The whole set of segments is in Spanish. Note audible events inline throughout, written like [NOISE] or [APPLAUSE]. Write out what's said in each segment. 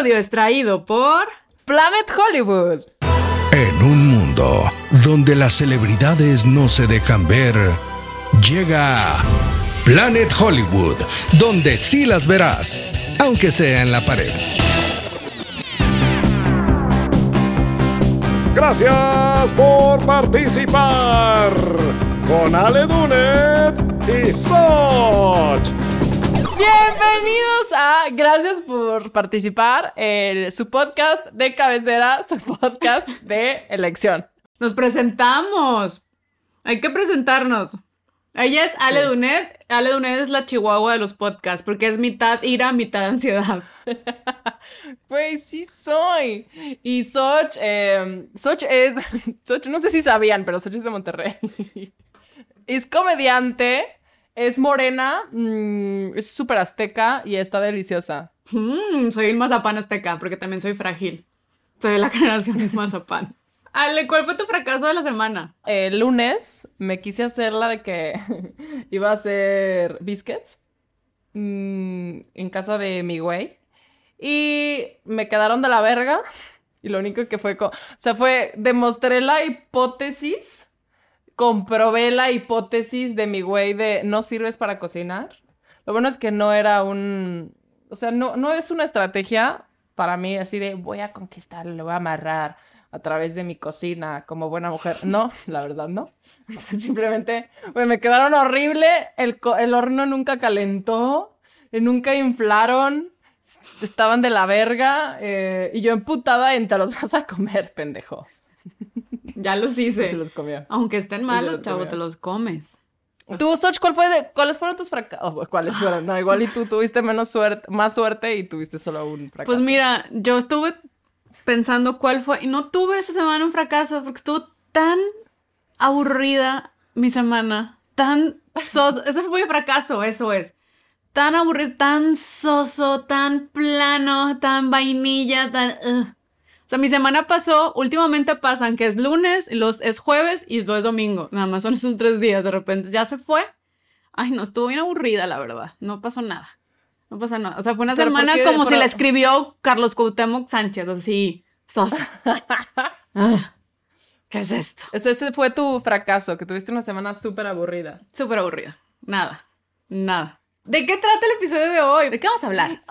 episodio es traído por Planet Hollywood. En un mundo donde las celebridades no se dejan ver, llega Planet Hollywood, donde sí las verás, aunque sea en la pared. Gracias por participar con Ale Dunet y Soch. Bienvenidos a Gracias por participar en su podcast de cabecera, su podcast de elección. Nos presentamos. Hay que presentarnos. Ella es Ale Dunet. Ale Dunet es la chihuahua de los podcasts porque es mitad ira, mitad ansiedad. [LAUGHS] Güey, sí soy. Y Soch, eh, Soch es, [LAUGHS] Soch, no sé si sabían, pero Soch es de Monterrey. [LAUGHS] es comediante, es morena, mm, es súper azteca y está deliciosa. Mm, soy el mazapán azteca porque también soy frágil. Soy de la [LAUGHS] generación del mazapán. Ale, ¿cuál fue tu fracaso de la semana? El lunes me quise hacer la de que [LAUGHS] iba a hacer biscuits mm, en casa de mi güey. Y me quedaron de la verga. Y lo único que fue, o sea, fue, demostré la hipótesis, comprobé la hipótesis de mi güey de no sirves para cocinar. Lo bueno es que no era un, o sea, no, no es una estrategia para mí así de voy a conquistar, lo voy a amarrar a través de mi cocina como buena mujer. No, la verdad no. [LAUGHS] Simplemente me quedaron horrible, el, el horno nunca calentó, nunca inflaron estaban de la verga eh, y yo emputada en te los [LAUGHS] vas a comer, pendejo. Ya los hice. Se los comió. Aunque estén malos, chavo, te los comes. Tú, Soch, ¿cuál fue de, ¿cuáles fueron tus fracasos? Oh, ¿Cuáles fueron? No, igual y tú tuviste menos suerte, más suerte y tuviste solo un fracaso. Pues mira, yo estuve pensando cuál fue, y no tuve esta semana un fracaso porque estuvo tan aburrida mi semana, tan sos... Ese fue mi fracaso, eso es tan aburrido, tan soso, tan plano, tan vainilla, tan... sea, mi semana pasó, últimamente pasan que es lunes, los, es jueves y luego es domingo. Nada más son [LAUGHS] esos tres días. De repente ya se fue. Ay, no, estuvo bien aburrida, la verdad. No pasó nada. No pasa nada. O sea, fue una semana como si la escribió Carlos Cuauhtémoc Sánchez, así, sosa. [LAUGHS] Ah, ¿Qué es esto? Ese fue tu fracaso, que tuviste una semana súper aburrida. Súper aburrida. Nada. Nada. ¿De qué trata el episodio de hoy? ¿De qué vamos a hablar?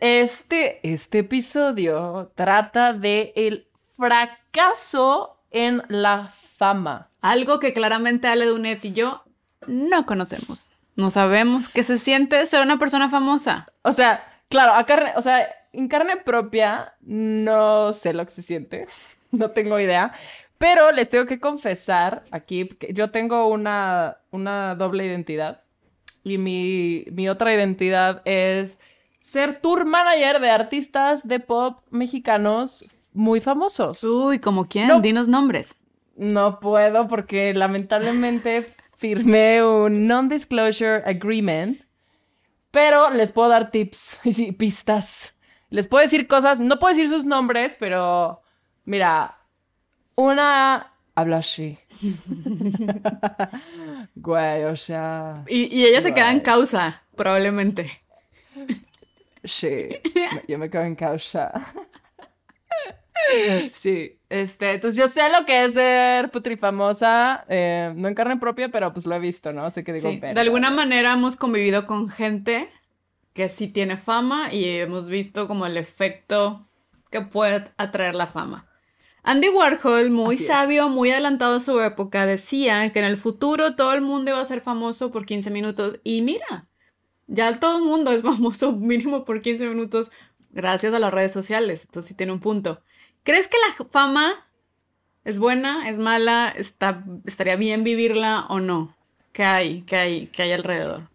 este, este episodio trata de el fracaso en la fama. Algo que claramente Ale Dunet y yo no conocemos. No sabemos qué se siente ser una persona famosa. O sea, claro, a carne, o sea, en carne propia no sé lo que se siente. [LAUGHS] No tengo idea. Pero les tengo que confesar aquí que yo tengo una, una doble identidad y mi, otra identidad es ser tour manager de artistas de pop mexicanos muy famosos. Uy, ¿como quién? Dinos nombres. No puedo porque lamentablemente [LAUGHS] firmé un non-disclosure agreement, pero les puedo dar tips [LAUGHS] y pistas. Les puedo decir cosas, no puedo decir sus nombres, pero mira, una habla así. [LAUGHS] Güey, o sea. Y, ella se queda en causa, probablemente. Sí, yo me quedo en causa. [LAUGHS] Sí, este, entonces yo sé lo que es ser putrifamosa, eh, no en carne propia, pero pues lo he visto, ¿no? Sé que digo, sí, de alguna manera hemos convivido con gente que sí tiene fama y hemos visto como el efecto que puede atraer la fama. Andy Warhol, muy sabio, muy adelantado a su época, decía que en el futuro todo el mundo iba a ser famoso por 15 minutos. Y mira, ya todo el mundo es famoso [LAUGHS] mínimo por 15 minutos gracias a las redes sociales. Entonces sí tiene un punto. ¿Crees que la fama es buena, es mala, está, estaría bien vivirla o no? ¿Qué hay? ¿Qué hay? ¿Qué hay alrededor?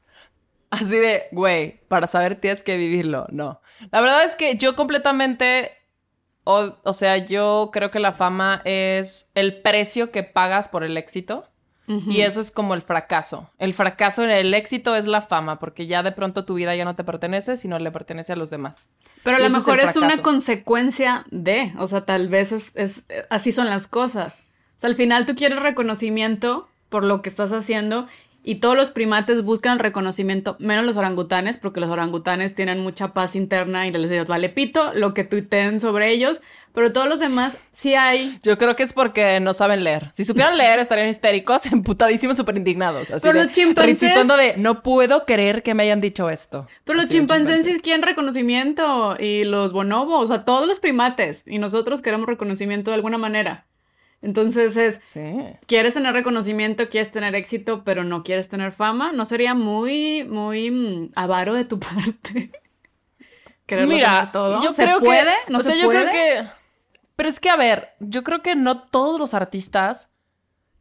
Así de, güey, para saber tienes que vivirlo. No. La verdad es que yo completamente o, sea, yo creo que la fama es el precio que pagas por el éxito. Y eso es como el fracaso. El fracaso en el éxito es la fama, porque ya de pronto tu vida ya no te pertenece, sino le pertenece a los demás. Pero a lo mejor es, una consecuencia de, o sea, tal vez es, así son las cosas. O sea, al final tú quieres reconocimiento por lo que estás haciendo y todos los primates buscan el reconocimiento, menos los orangutanes, porque los orangutanes tienen mucha paz interna y les vale pito lo que tuiteen sobre ellos, pero todos los demás sí hay. Yo creo que es porque no saben leer. Si supieran leer, estarían histéricos, [LAUGHS] emputadísimos, súper indignados. Así Pero de, los chimpancés- de, no puedo creer que me hayan dicho esto. Pero los chimpancés sí quieren reconocimiento y los bonobos, o sea, todos los primates y nosotros queremos reconocimiento de alguna manera. Entonces es, Sí. quieres tener reconocimiento, quieres tener éxito, pero no quieres tener fama, ¿no sería muy, muy mm, avaro de tu [LAUGHS] parte? Quererlo Mira, tener todo. yo ¿Se creo puede? que... ¿No o sea, se yo puede? creo que... Pero es que, a ver, yo creo que no todos los artistas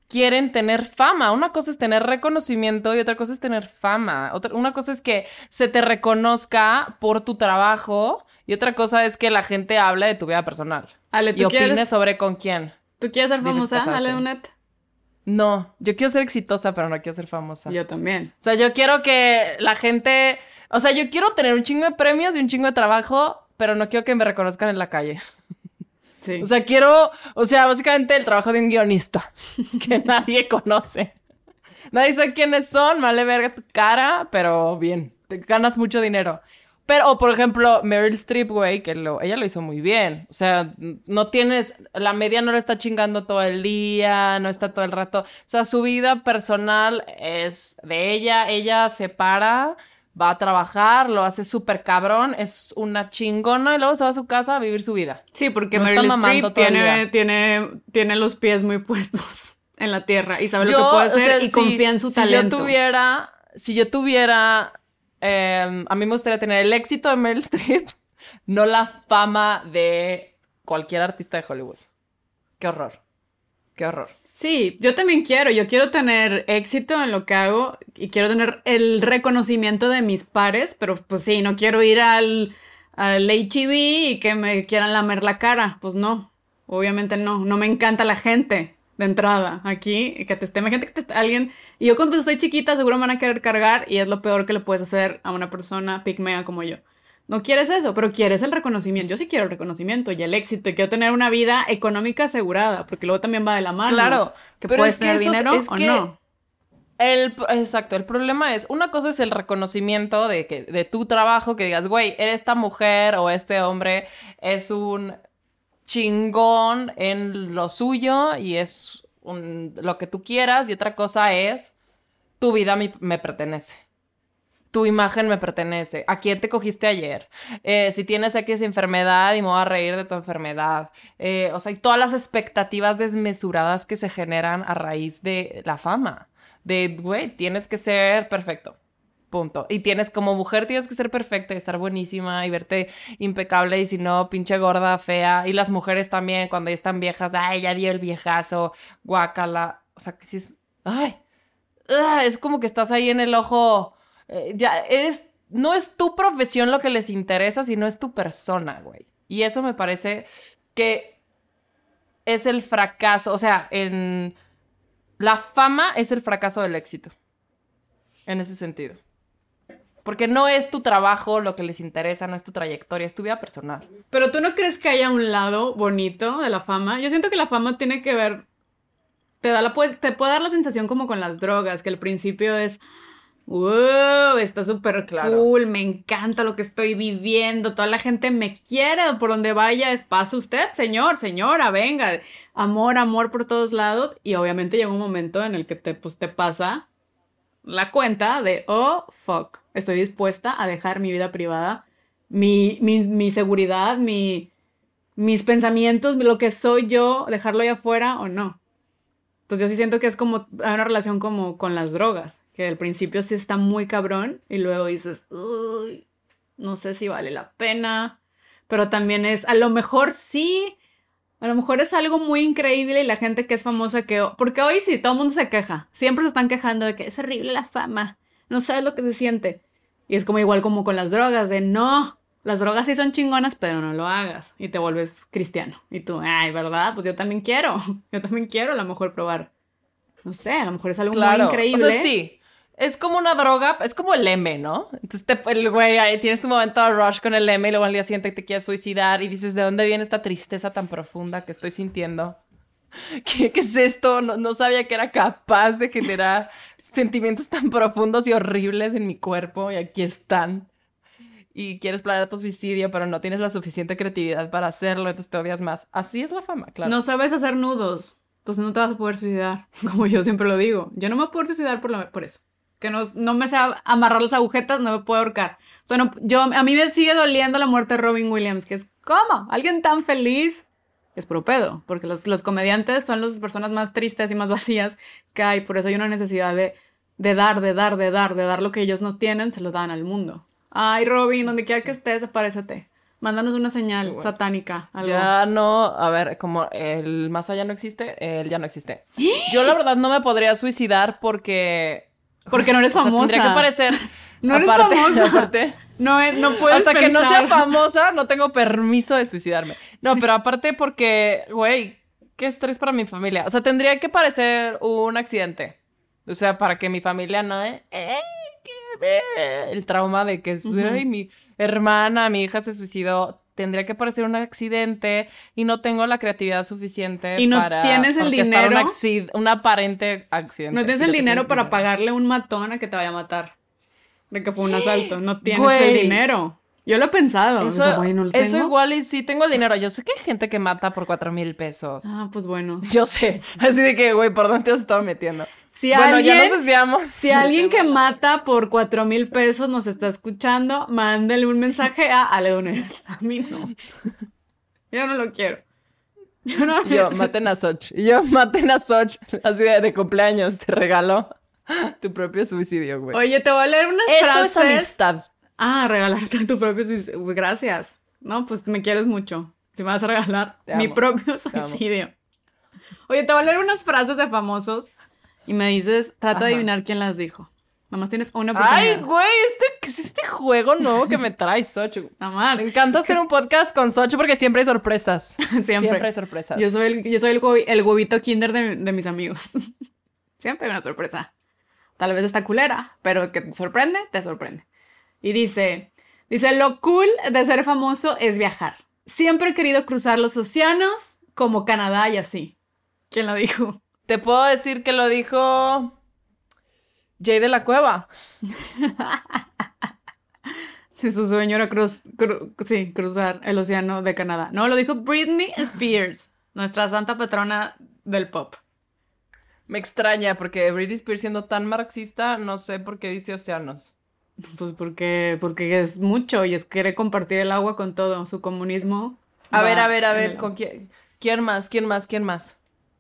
quieren tener fama. Una cosa es tener reconocimiento y otra cosa es tener fama. Otra, una cosa es que se te reconozca por tu trabajo y otra cosa es que la gente hable de tu vida personal. Ale, Y ¿tú opine quieres, sobre con quién. ¿Tú quieres ser famosa. Ale? No, yo quiero ser exitosa, pero no quiero ser famosa. Yo también. O sea, yo quiero que la gente... O sea, yo quiero tener un chingo de premios y un chingo de trabajo, pero no quiero que me reconozcan en la calle. [LAUGHS] Sí. O sea, quiero... O sea, básicamente el trabajo de un guionista [LAUGHS] que nadie conoce. Nadie sabe quiénes son, vale verga tu cara, pero bien, te ganas mucho dinero. Pero, o por ejemplo, Meryl Streep, güey, que lo, ella lo hizo muy bien. O sea, no tienes, la media no le está chingando todo el día, no está todo el rato. O sea, su vida personal es de ella, ella se para, va a trabajar, lo hace súper cabrón, es una chingona y luego se va a su casa a vivir su vida. Sí, porque No Meryl Streep tiene, tiene, tiene los pies muy puestos [LAUGHS] en la tierra y sabe lo que puede o hacer sea, y si- confía en su si talento. yo tuviera, si yo tuviera, em, a mí me gustaría tener el éxito de Meryl Streep, [LAUGHS] no la fama de cualquier artista de Hollywood. Qué horror. Qué horror. Sí, yo también quiero, yo quiero tener éxito en lo que hago y quiero tener el reconocimiento de mis pares, pero pues sí, no quiero ir al, al HEB y que me quieran lamer la cara, pues no, obviamente no, no me encanta la gente de entrada aquí, que te esté, imagínate que te, alguien, y yo cuando estoy chiquita seguro me van a querer cargar y es lo peor que le puedes hacer a una persona pigmea como yo. No quieres eso, pero quieres el reconocimiento. Yo sí quiero el reconocimiento y el éxito y quiero tener una vida económica asegurada, porque luego también va de la mano. Claro, que pero puedes es tener dinero es o que- no. El, exacto, el problema es, una cosa es el reconocimiento de que de tu trabajo, que digas, güey, esta mujer o este hombre es un chingón en lo suyo y es lo que tú quieras, y otra cosa es, tu vida mi- me pertenece. Tu imagen me pertenece. ¿A quién te cogiste ayer? Eh, si tienes X enfermedad y me voy a reír de tu enfermedad. Eh, o sea, y todas las expectativas desmesuradas que se generan a raíz de la fama. De, güey, tienes que ser perfecto. Punto. Y tienes, como mujer, tienes que ser perfecta y estar buenísima y verte impecable. Y si no, pinche gorda, fea. Y las mujeres también, cuando ya están viejas, ay, ya dio el viejazo, guácala. O sea, que si es, ay, ah, es como que estás ahí en el ojo. eh, ya, eres, no es tu profesión lo que les interesa, sino es tu persona, güey. Y eso me parece que es el fracaso. O sea, en. La fama es el fracaso del éxito. En ese sentido. Porque no es tu trabajo lo que les interesa, no es tu trayectoria, es tu vida personal. Pero tú no crees que haya un lado bonito de la fama. Yo siento que la fama tiene que ver. Te, da la, te puede dar la sensación como con las drogas, que al principio es. ¡Wow! Está súper Claro. cool, me encanta lo que estoy viviendo, toda la gente me quiere, por donde vaya es pasa usted, señor, señora, venga, amor, amor por todos lados y obviamente llega un momento en el que te, pues, te pasa la cuenta de, oh, fuck, estoy dispuesta a dejar mi vida privada, mi, mi, mi seguridad, mi, mis pensamientos, lo que soy yo, dejarlo ahí afuera o no. Entonces yo sí siento que es como, hay una relación como con las drogas, que al principio sí está muy cabrón y luego dices, uy, no sé si vale la pena, pero también es, a lo mejor sí, a lo mejor es algo muy increíble y la gente que es famosa que... Porque hoy sí, todo el mundo se queja. Siempre se están quejando de que es horrible la fama. No sabes lo que se siente. Y es como igual como con las drogas, de no, las drogas sí son chingonas, pero no lo hagas. Y te vuelves cristiano. Y tú, ay, ¿verdad? Pues yo también quiero. [LAUGHS] Yo también quiero a lo mejor probar. No sé, a lo mejor es algo Claro. muy increíble. O sea, sí. Es como una droga, es como el M, ¿no? Entonces, te, el güey, ahí tienes tu momento de rush con el M y luego al día siguiente te quieres suicidar y dices, ¿de dónde viene esta tristeza tan profunda que estoy sintiendo? [LAUGHS] ¿Qué, qué es esto? No, no sabía que era capaz de generar [LAUGHS] sentimientos tan profundos y horribles en mi cuerpo y aquí están. Y quieres planear tu suicidio, pero no tienes la suficiente creatividad para hacerlo, entonces te odias más. Así es la fama, claro. No sabes hacer nudos, entonces no te vas a poder suicidar, [LAUGHS] como yo siempre lo digo. Yo no me puedo suicidar por, lo- por eso. Que no, no me sé amarrar las agujetas, no me puedo ahorcar. O sea, no- yo, a mí me sigue doliendo la muerte de Robin Williams, que es, ¿cómo? Alguien tan feliz es puro pedo, porque los, los comediantes son las personas más tristes y más vacías que hay, por eso hay una necesidad de, de dar, de dar, de dar, de dar lo que ellos no tienen, se lo dan al mundo. Ay, Robin, donde quiera que estés, aparécete. Mándanos una señal Bueno. satánica. Algo. Ya no, a ver, como el más allá no existe, él ya no existe. Yo la verdad no me podría suicidar porque... Porque no eres [LAUGHS] o sea, famosa. tendría que parecer... [LAUGHS] No eres aparte- famosa. [LAUGHS] aparte, No, eh, no puedes hasta que no sea famosa, no tengo permiso de suicidarme. No, pero aparte porque, güey, qué estrés para mi familia. O sea, tendría que parecer un accidente. O sea, para que mi familia no... eh, ¡Ey, qué ve! El trauma de que soy mi hermana, mi hija se suicidó. Tendría que parecer un accidente y no tengo la creatividad suficiente Y no para tienes el dinero. Un, aparente accidente. No tienes el dinero para dinero. pagarle un matón a que te vaya a matar. De que fue un asalto. No tienes Güey. el dinero. Yo lo he pensado. Eso, lo tengo. igual y sí tengo el dinero. Yo sé que hay gente que mata por cuatro mil pesos. Ah, pues bueno. [LAUGHS] Yo sé. Así de que, güey, ¿por dónde te has estado metiendo? Si bueno, alguien, ya nos desviamos. si alguien que [LAUGHS] mata por cuatro mil pesos nos está escuchando, mándale un mensaje a Ale Dunes. [LAUGHS] A mí no. Yo no lo quiero. Yo no Yo, necesito- maten a Soch. Yo, maten a Soch. Así de, de cumpleaños. Te regalo [LAUGHS] tu propio suicidio, güey. Oye, te voy a leer unas Eso frases. es amistad. Ah, regalarte tu propio suicidio. Gracias. No, pues me quieres mucho. Si me vas a regalar Te mi amo. propio suicidio. Oye, te voy a leer unas frases de famosos y me dices, trata de Ajá. adivinar quién las dijo. Nada más tienes una oportunidad. Ay, güey, este, ¿qué es este juego nuevo que me trae Soch? [LAUGHS] Nada más. Me encanta hacer un podcast con Soch porque siempre hay sorpresas. [LAUGHS] Siempre. Siempre hay sorpresas. Yo soy el, yo soy el, el huevito kinder de, de mis amigos. Siempre hay una sorpresa. Tal vez está culera, pero que te sorprende, te sorprende. Y dice, dice, lo cool de ser famoso es viajar. Siempre he querido cruzar los océanos como Canadá y así. ¿Quién lo dijo? Te puedo decir que lo dijo Jay de la Cueva. [LAUGHS] Si su sueño era cruz, cru- sí, cruzar el océano de Canadá. No, lo dijo Britney Spears, nuestra santa patrona del pop. Me extraña porque Britney Spears siendo tan marxista, no sé por qué dice océanos. Pues porque, porque es mucho y es quiere compartir el agua con todo. Su comunismo. A ver, a ver, a ver, ¿con quién? ¿Quién más? ¿Quién más? ¿Quién más?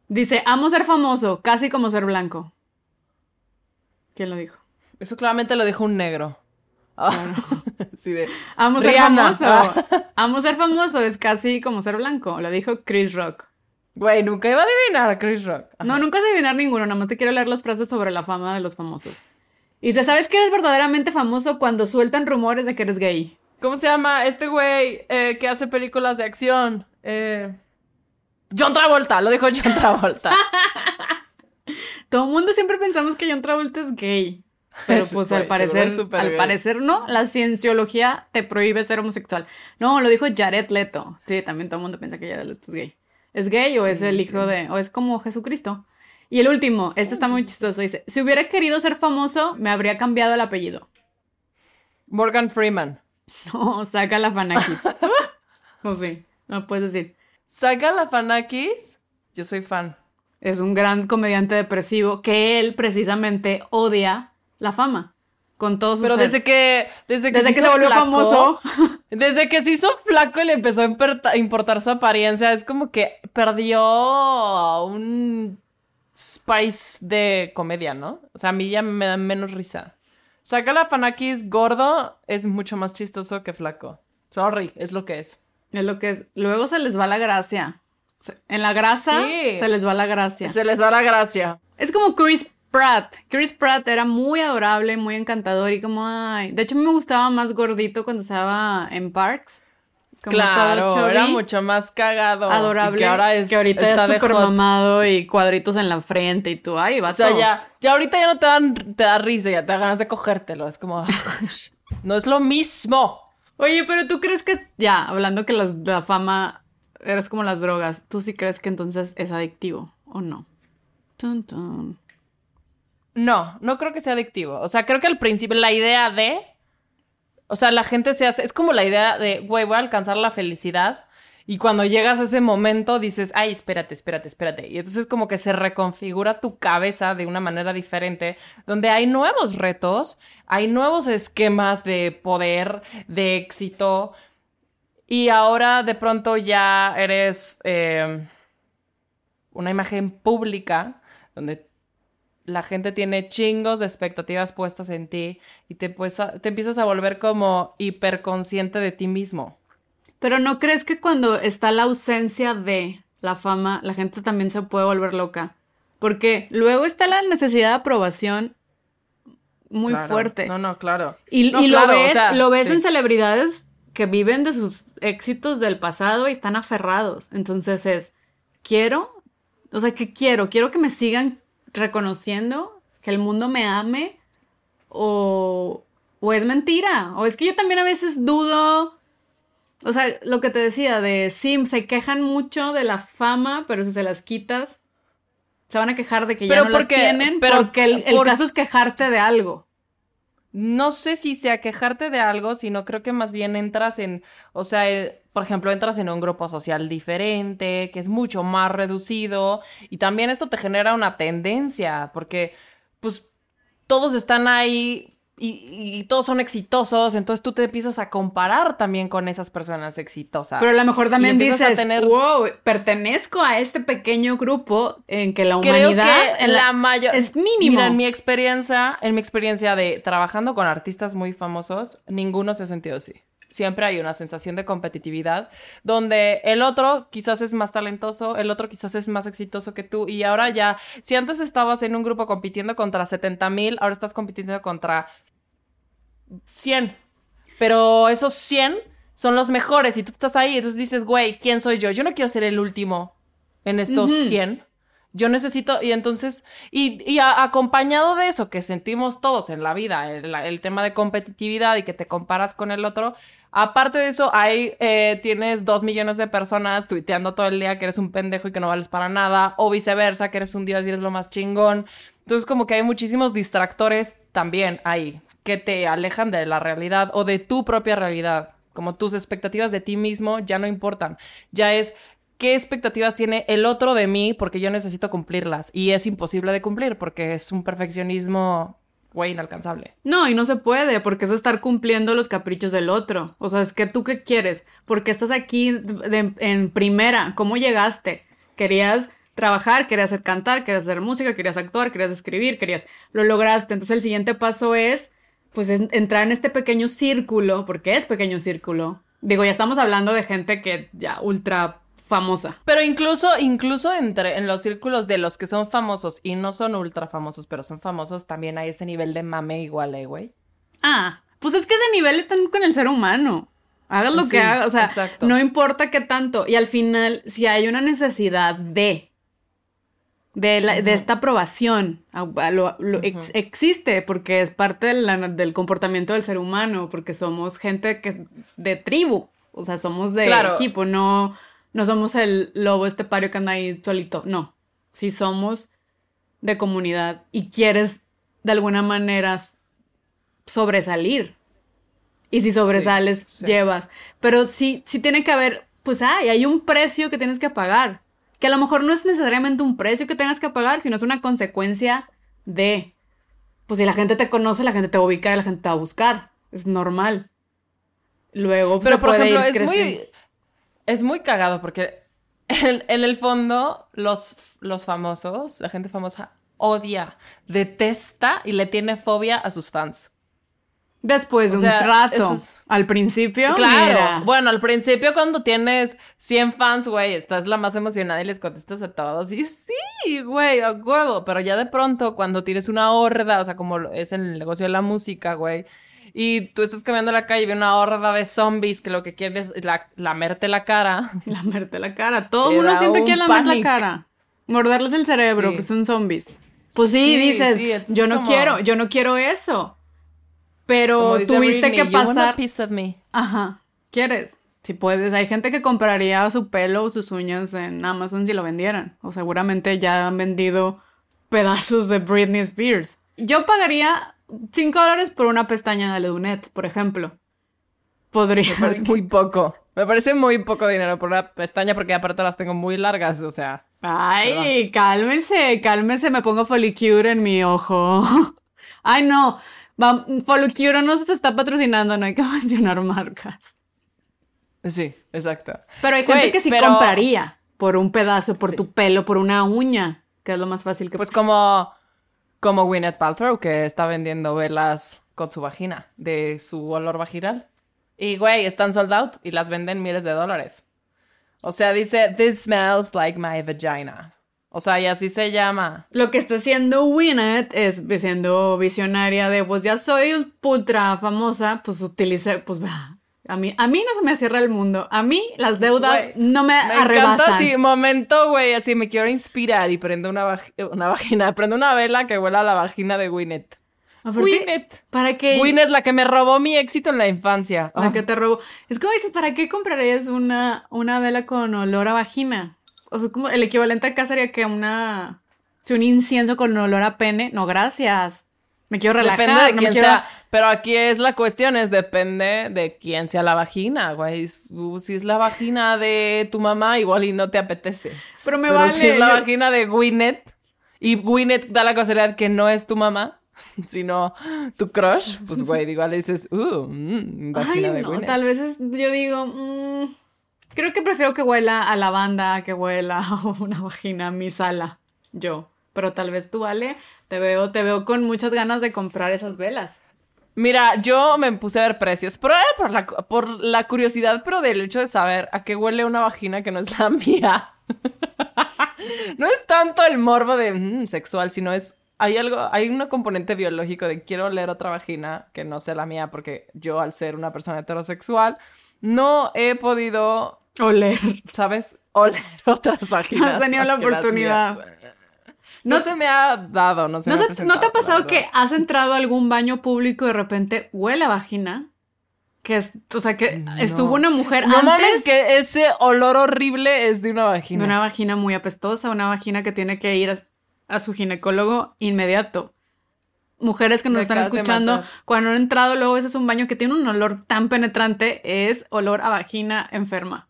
Dice, amo ser famoso, casi como ser blanco. ¿Quién lo dijo? Eso claramente lo dijo un negro. Ah, [LAUGHS] sí, de... Amo ser Rihanna. famoso. Amo ser famoso, es casi como ser blanco. Lo dijo Chris Rock. Güey, nunca iba a adivinar a Chris Rock. Ajá. No, nunca sé adivinar ninguno, nada más te quiero leer las frases sobre la fama de los famosos. Y dice, ¿sabes que eres verdaderamente famoso cuando sueltan rumores de que eres gay? ¿Cómo se llama este güey eh, que hace películas de acción? Eh, John Travolta, lo dijo John Travolta. [LAUGHS] Todo el mundo siempre pensamos que John Travolta es gay. Pero Es- [LAUGHS] pues al parecer, al parecer no, la cienciología te prohíbe ser homosexual. No, lo dijo Jared Leto. Sí, también todo el mundo piensa que Jared Leto es gay. ¿Es gay o es el hijo de, o es como Jesucristo? Y el último, este está muy chistoso, dice, si hubiera querido ser famoso, me habría cambiado el apellido. Morgan Freeman. [LAUGHS] No, saca la fanakis. o [LAUGHS] sí, no puedes decir. Saca la Fanakis. Yo soy fan. Es un gran comediante depresivo que él precisamente odia la fama. Con todo su Pero ser. desde que, desde que, Desde que hizo se volvió flaco, famoso. Desde que se hizo flaco y le empezó a importa- importar su apariencia, es como que perdió un spice de comedia, ¿no? O sea, a mí ya me da menos risa. Saca la Fanakis gordo es mucho más chistoso que flaco. Sorry, es lo que es. Es lo que es. Luego se les va la gracia. En la grasa Sí. se les va la gracia. Se les va la gracia. Es como Chris Pratt. Chris Pratt era muy adorable, muy encantador y como, ay. De hecho, me gustaba más gordito cuando estaba en Parks. Como claro, todo era mucho más cagado. adorable. Y que ahora es. que ahorita está es súper mamado y cuadritos en la frente y tú, ay, va O sea, ya, ya ahorita ya no te dan, te da risa, ya te da ganas de cogértelo. Es como, no es lo mismo. Oye, pero tú crees que, ya, hablando que las- la fama eres como las drogas. ¿Tú sí crees que entonces es adictivo o no? Tun, tun. No, no creo que sea adictivo. O sea, creo que al principio la idea de. O sea, la gente se hace. Es como la idea de, güey, voy a alcanzar la felicidad. Y cuando llegas a ese momento dices, ay, espérate, espérate, espérate. Y entonces como que se reconfigura tu cabeza de una manera diferente, donde hay nuevos retos, hay nuevos esquemas de poder, de éxito. Y ahora de pronto ya eres eh, una imagen pública, donde la gente tiene chingos de expectativas puestas en ti y te, pues, te empiezas a volver como hiperconsciente de ti mismo. Pero ¿no crees que cuando está la ausencia de la fama, la gente también se puede volver loca? Porque luego está la necesidad de aprobación muy Claro. fuerte. No, no, claro. Y, No, y claro, lo o ves, sea, lo ves sí. en celebridades que viven de sus éxitos del pasado y están aferrados. Entonces es, quiero, o sea, ¿qué quiero? Quiero que me sigan reconociendo, que el mundo me ame, o, o es mentira, o es que yo también a veces dudo, o sea, lo que te decía de sí, se quejan mucho de la fama, pero si se las quitas, se van a quejar de que ya no la porque- tienen, pero porque el, el por- caso es quejarte de algo. No sé si sea quejarte de algo, sino creo que más bien entras en, o sea, por ejemplo, entras en un grupo social diferente, que es mucho más reducido, y también esto te genera una tendencia, porque pues todos están ahí y, y todos son exitosos, entonces tú te empiezas a comparar también con esas personas exitosas. Pero a lo mejor también empiezas a dices, tener- wow, pertenezco a este pequeño grupo en que la Creo humanidad la mayor es mínimo. Mira, en mi experiencia, en mi experiencia de trabajando con artistas muy famosos, ninguno se ha sentido así. Siempre hay una sensación de competitividad donde el otro quizás es más talentoso, el otro quizás es más exitoso que tú y ahora ya, si antes estabas en un grupo compitiendo contra 70 mil, ahora estás compitiendo contra 100. Pero esos 100 son los mejores y tú estás ahí, entonces dices, güey, ¿quién soy yo? Yo no quiero ser el último en estos Ujú. 100. Yo necesito, y entonces, y, acompañado de eso que sentimos todos en la vida, el, tema de competitividad y que te comparas con el otro, aparte de eso, hay, eh, tienes dos millones de personas tuiteando todo el día que eres un pendejo y que no vales para nada, o viceversa, que eres un dios y eres lo más chingón. Entonces, como que hay muchísimos distractores también ahí que te alejan de la realidad o de tu propia realidad. Como tus expectativas de ti mismo ya no importan. Ya es qué expectativas tiene el otro de mí porque yo necesito cumplirlas. Y es imposible de cumplir porque es un perfeccionismo, güey, inalcanzable. No, y no se puede, porque es estar cumpliendo los caprichos del otro. O sea, es que tú qué quieres, porque estás aquí en primera, ¿cómo llegaste? Querías trabajar, querías cantar, querías hacer música, querías actuar, querías escribir, querías, lo lograste. Entonces el siguiente paso es, pues, en- entrar en este pequeño círculo, porque es pequeño círculo. Digo, ya estamos hablando de gente que ya ultra famosa. Pero incluso, incluso entre en los círculos de los que son famosos y no son ultra famosos, pero son famosos, también hay ese nivel de mame igual, eh, güey. Ah, pues es que ese nivel está con el ser humano. Hagas lo Sí, que hagas, o sea, exacto. no importa qué tanto. Y al final, si hay una necesidad de, de, la- de esta aprobación, a- a lo- lo- ex- existe porque es parte de la- del comportamiento del ser humano, porque somos gente que, de tribu, o sea, somos de Claro. equipo, no, no somos el lobo estepario que anda ahí solito, no. Si somos de comunidad y quieres de alguna manera sobresalir. Y si sobresales, sí. llevas. Pero sí, sí tiene que haber, pues hay, hay un precio que tienes que pagar. Que a lo mejor no es necesariamente un precio que tengas que pagar, sino es una consecuencia de. Pues si la gente te conoce, la gente te va a ubicar y la gente te va a buscar. Es normal. Luego, pues, Pero se por puede ejemplo, ir es muy, creciendo. Es muy cagado porque en, en el fondo los, los famosos, la gente famosa odia, detesta y le tiene fobia a sus fans. Después de o sea, un trato. es- Al principio, Claro. mira. Bueno, al principio cuando tienes 100 fans, güey, estás la más emocionada y les contestas a todos. Y sí, güey, a huevo. Pero ya de pronto, cuando tienes una horda, o sea, como es en el negocio de la música, güey, y tú estás caminando la calle y ve una horda de zombies que lo que quieren es la- lamerte la cara. [LAUGHS] Lamerte la cara. Todo Te el mundo da siempre un quiere lamer la cara. Morderles el cerebro, Sí. que son zombies. Pues sí, Sí, dices, sí, yo no como- quiero, yo no quiero eso. Pero tuviste que "You want a pasar. piece of me". Ajá. ¿Quieres? Si puedes, hay gente que compraría su pelo o sus uñas en Amazon si lo vendieran. O seguramente ya han vendido pedazos de Britney Spears. Yo pagaría 5 dólares por una pestaña de Ledunet, por ejemplo. Podría. Me parece muy poco. Me parece muy poco dinero por una pestaña porque aparte las tengo muy largas, o sea. Ay, cálmese, cálmese, me pongo folicure en mi ojo. [LAUGHS] Ay, no. Folicure no se está patrocinando, no hay que [LAUGHS] mencionar marcas. Sí, exacto. Pero hay gente que sí pero- compraría por un pedazo, por Sí. tu pelo, por una uña, que es lo más fácil que Pues como, como Gwyneth Paltrow, que está vendiendo velas con su vagina, de su olor vaginal. Y, güey, están sold out y las venden miles de dólares. O sea, dice, this smells like my vagina. O sea, y así se llama. Lo que está haciendo Winnet es siendo visionaria de, pues ya soy ultra famosa, pues utilice, pues [LAUGHS] bah, a mí, a mí no se me cierra el mundo. A mí las deudas no me, Me arrebasan. encanta así, momento, güey, así me quiero inspirar y prendo una, una vagina, [LAUGHS] prendo una vela que huela a la vagina de Gwyneth. Gwyneth. ¿Para qué? Gwyneth, la que me robó mi éxito en la infancia. La Ah. que te robó. Es como dices, ¿para qué comprarías una, una vela con olor a vagina? O sea, como el equivalente acá sería que una... Si un incienso con olor a pene, no, gracias. Me quiero relajar. Depende de no quién quiero- sea. Pero aquí es la cuestión, es depende de quién sea la vagina, güey. Uh, Si es la vagina de tu mamá, igual y no te apetece. Pero me Pero vale. si es la vagina de Gwyneth, y Gwyneth da la casualidad que no es tu mamá, [LAUGHS] sino tu crush, pues, güey, [LAUGHS] igual le dices, uh, mm, vagina Ay, de no, Gwyneth. tal vez es- yo digo, mm, creo que prefiero que huela a lavanda que huela [LAUGHS] a una vagina mi sala, yo. Pero tal vez tú, Ale, te veo, te veo con muchas ganas de comprar esas velas. Mira, yo me puse a ver precios, pero era por la, por la curiosidad, pero del hecho de saber a qué huele una vagina que no es la [LAUGHS] mía. no es tanto el morbo de mm, sexual, sino es hay algo, hay un componente biológico de quiero oler otra vagina que no sea la mía, porque yo al ser una persona heterosexual no he podido, Oler. ¿sabes? Oler [LAUGHS] otras vaginas. Has tenido la oportunidad. No, se me ha dado, no se ¿No, me ha se- ¿No te ha pasado que has entrado a algún baño público y de repente huele a vagina? Que es, o sea, que No. estuvo una mujer No antes mames, que ese olor horrible es de una vagina. de una vagina muy apestosa, una vagina que tiene que ir a, a su ginecólogo inmediato. Mujeres que nos Me están escuchando, cuando han entrado luego ese es un baño que tiene un olor tan penetrante, es olor a vagina enferma.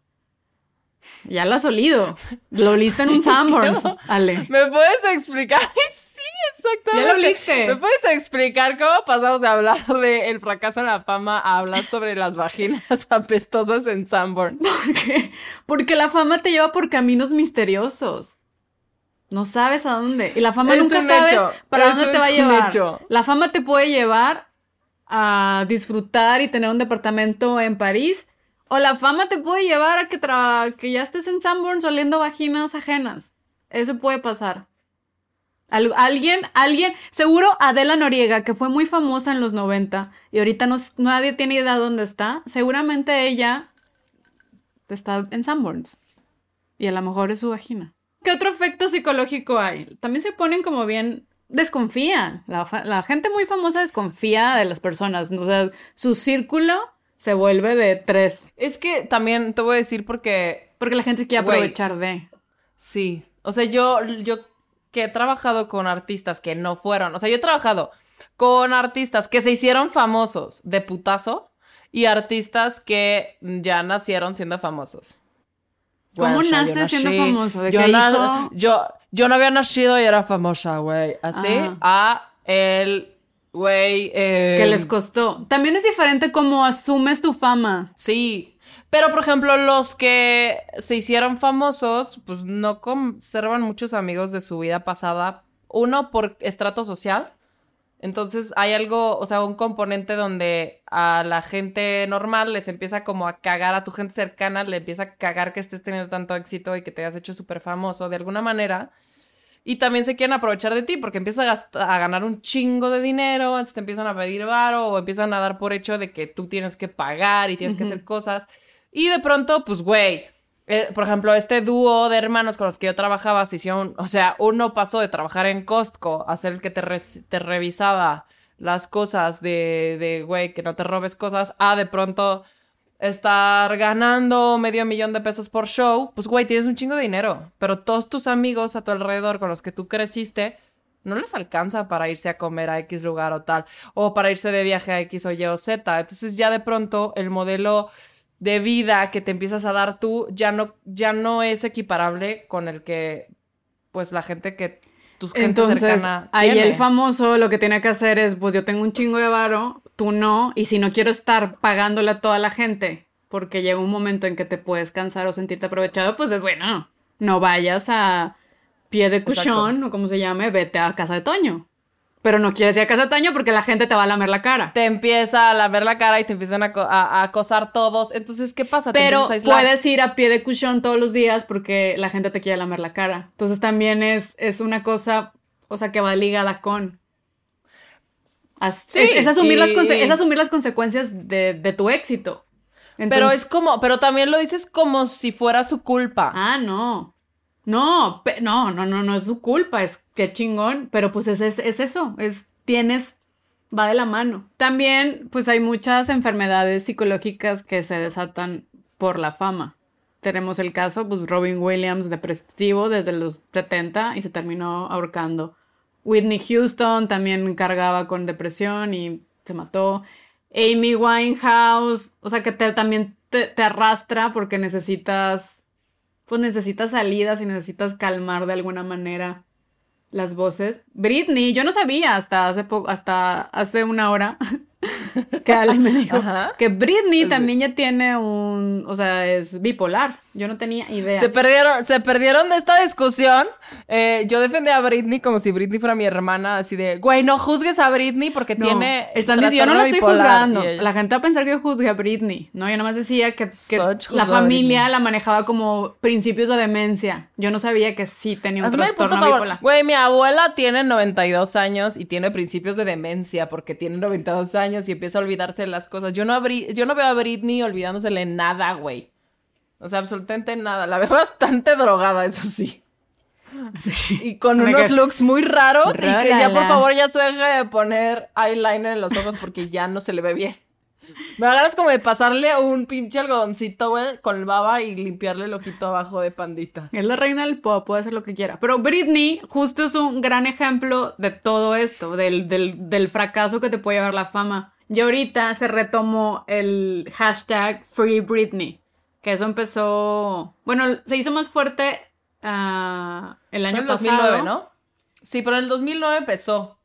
Ya lo has olido. Lo oliste en un [LAUGHS] Sanborns. Ale. ¿Me puedes explicar? [LAUGHS] Sí, exactamente. Ya lo oliste. ¿Me puedes explicar cómo pasamos de hablar de el fracaso en la fama a hablar sobre las vaginas [LAUGHS] apestosas en Sanborns? ¿Por qué? Porque la fama te lleva por caminos misteriosos. No sabes a dónde. Y la fama Es nunca un sabes hecho. para Eso dónde te va a llevar. hecho. La fama te puede llevar a disfrutar y tener un departamento en París. O la fama te puede llevar a que, tra- que ya estés en Sanborns oliendo vaginas ajenas. Eso puede pasar. Al- alguien, alguien, seguro Adela Noriega, que fue muy famosa en los 90 y ahorita no, nadie tiene idea dónde está, seguramente ella está en Sanborns. Y a lo mejor es su vagina. ¿Qué otro efecto psicológico hay? También se ponen como bien. Desconfían. La, la gente muy famosa desconfía de las personas. O sea, su círculo se vuelve de tres. Es que también te voy a decir porque Porque la gente quiere aprovechar de. Sí, o sea, yo, yo que he trabajado con artistas que no fueron, o sea, yo he trabajado con artistas que se hicieron famosos de putazo y artistas que ya nacieron siendo famosos. ¿Cómo naces siendo famoso? ¿De yo, qué na- hijo? yo, yo no había nacido y era famosa, güey. Así Ah. a el güey. eh, Que les costó. También es diferente cómo asumes tu fama. Sí. Pero, por ejemplo, los que se hicieron famosos, pues no conservan muchos amigos de su vida pasada. Uno, por estrato social. Entonces hay algo, o sea, un componente donde a la gente normal les empieza como a cagar, a tu gente cercana le empieza a cagar que estés teniendo tanto éxito y que te hayas hecho súper famoso de alguna manera. Y también se quieren aprovechar de ti porque empiezas a, ganar un chingo de dinero, entonces te empiezan a pedir varo o empiezan a dar por hecho de que tú tienes que pagar y tienes que hacer cosas. Y de pronto, pues, güey, eh, por ejemplo, este dúo de hermanos con los que yo trabajaba, se hicieron, o sea, uno pasó de trabajar en Costco a ser el que te, te revisaba las cosas de, de, güey, que no te robes cosas, a de pronto estar ganando medio millón de pesos por show, pues güey, tienes un chingo de dinero, pero todos tus amigos a tu alrededor con los que tú creciste, no les alcanza para irse a comer a X lugar o tal, o para irse de viaje a X o Y o Z. Entonces ya de pronto el modelo de vida que te empiezas a dar tú ya no, ya no es equiparable con el que, pues la gente que Entonces, cercana ahí tiene. el famoso lo que tiene que hacer es, pues yo tengo un chingo de varo, tú no, y si no quiero estar pagándole a toda la gente, porque llega un momento en que te puedes cansar o sentirte aprovechado, pues es bueno, no, no vayas a pie de cuchón, o como se llame, vete a casa de Toño. Pero no quieres ir a casa de Toño porque la gente te va a lamer la cara. te empieza a lamer la cara y te empiezan a, co- a- a acosar todos. Entonces, ¿qué pasa? Te Pero a puedes ir a pie de cuchón todos los días porque la gente te quiere lamer la cara. Entonces también es, es una cosa, o sea, que va ligada con... As- Sí, es, es asumir las y- conse- es asumir las consecuencias de, de tu éxito. Pero es como, pero también lo dices como si fuera su culpa. Ah, no. No, no, no, no, no es su culpa, es que chingón, pero pues es, es, es eso, es, tienes, va de la mano. También, pues hay muchas enfermedades psicológicas que se desatan por la fama. Tenemos el caso, pues Robin Williams, depresivo desde los 70 y se terminó ahorcando. Whitney Houston también cargaba con depresión y se mató. Amy Winehouse, o sea que también te arrastra porque necesitas pues necesitas salidas y necesitas calmar de alguna manera las voces. Britney, yo no sabía hasta hace poco, hasta hace una hora [LAUGHS] que Ale me dijo Ajá. que Britney también ya tiene un, o sea, es bipolar. Yo no tenía idea. Se perdieron, se perdieron de esta discusión. Eh, yo defendía a Britney como si Britney fuera mi hermana, así de, güey, no juzgues a Britney porque No, tiene. están diciendo, yo no lo estoy bipolar". juzgando. La gente va a pensar que yo juzgué a Britney. No, yo nomás decía que, que la familia la manejaba como principios de demencia. Yo no sabía que sí tenía un Hazme el trastorno favor. bipolar. Güey, mi abuela tiene 92 años y tiene principios de demencia porque tiene 92 años y empieza a olvidarse de las cosas. Yo no, abrí- yo no veo a Britney olvidándosele nada, güey. O sea, absolutamente nada. La veo [LAUGHS] bastante drogada, eso sí. Sí. Y con unos looks muy raros y que ya por favor ya se deje de poner eyeliner en los ojos porque ya no se le ve bien. Me da ganas como de pasarle un pinche algodoncito, güey, con el baba y limpiarle el ojito abajo de pandita. Es la reina del pop, puede hacer lo que quiera. Pero Britney justo es un gran ejemplo de todo esto, del, del, del fracaso que te puede llevar la fama. Y ahorita se retomó el hashtag Free Britney, que eso empezó, bueno, se hizo más fuerte ah, el año el pasado. 2009, ¿no? Sí, pero en el 2009 empezó.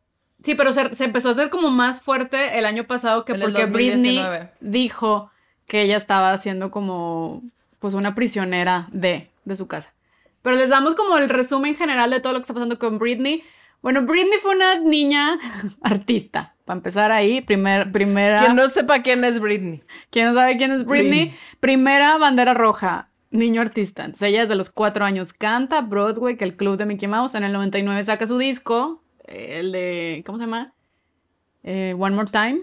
Sí, pero se, se empezó a hacer como más fuerte el año pasado que En porque Britney 2019. dijo que ella estaba haciendo como pues una prisionera de, de su casa. Pero les damos como el resumen general de todo lo que está pasando con Britney. Bueno, Britney fue una niña [LAUGHS] artista. Para empezar ahí, primer, primera... Quien no sepa quién es Britney. ¿Quién no sabe quién es Britney? Britney. Primera bandera roja, niño artista. Entonces ella desde los cuatro años canta Broadway, que el club de Mickey Mouse. En el 99 saca su disco, el de, ¿cómo se llama? Eh, One More Time.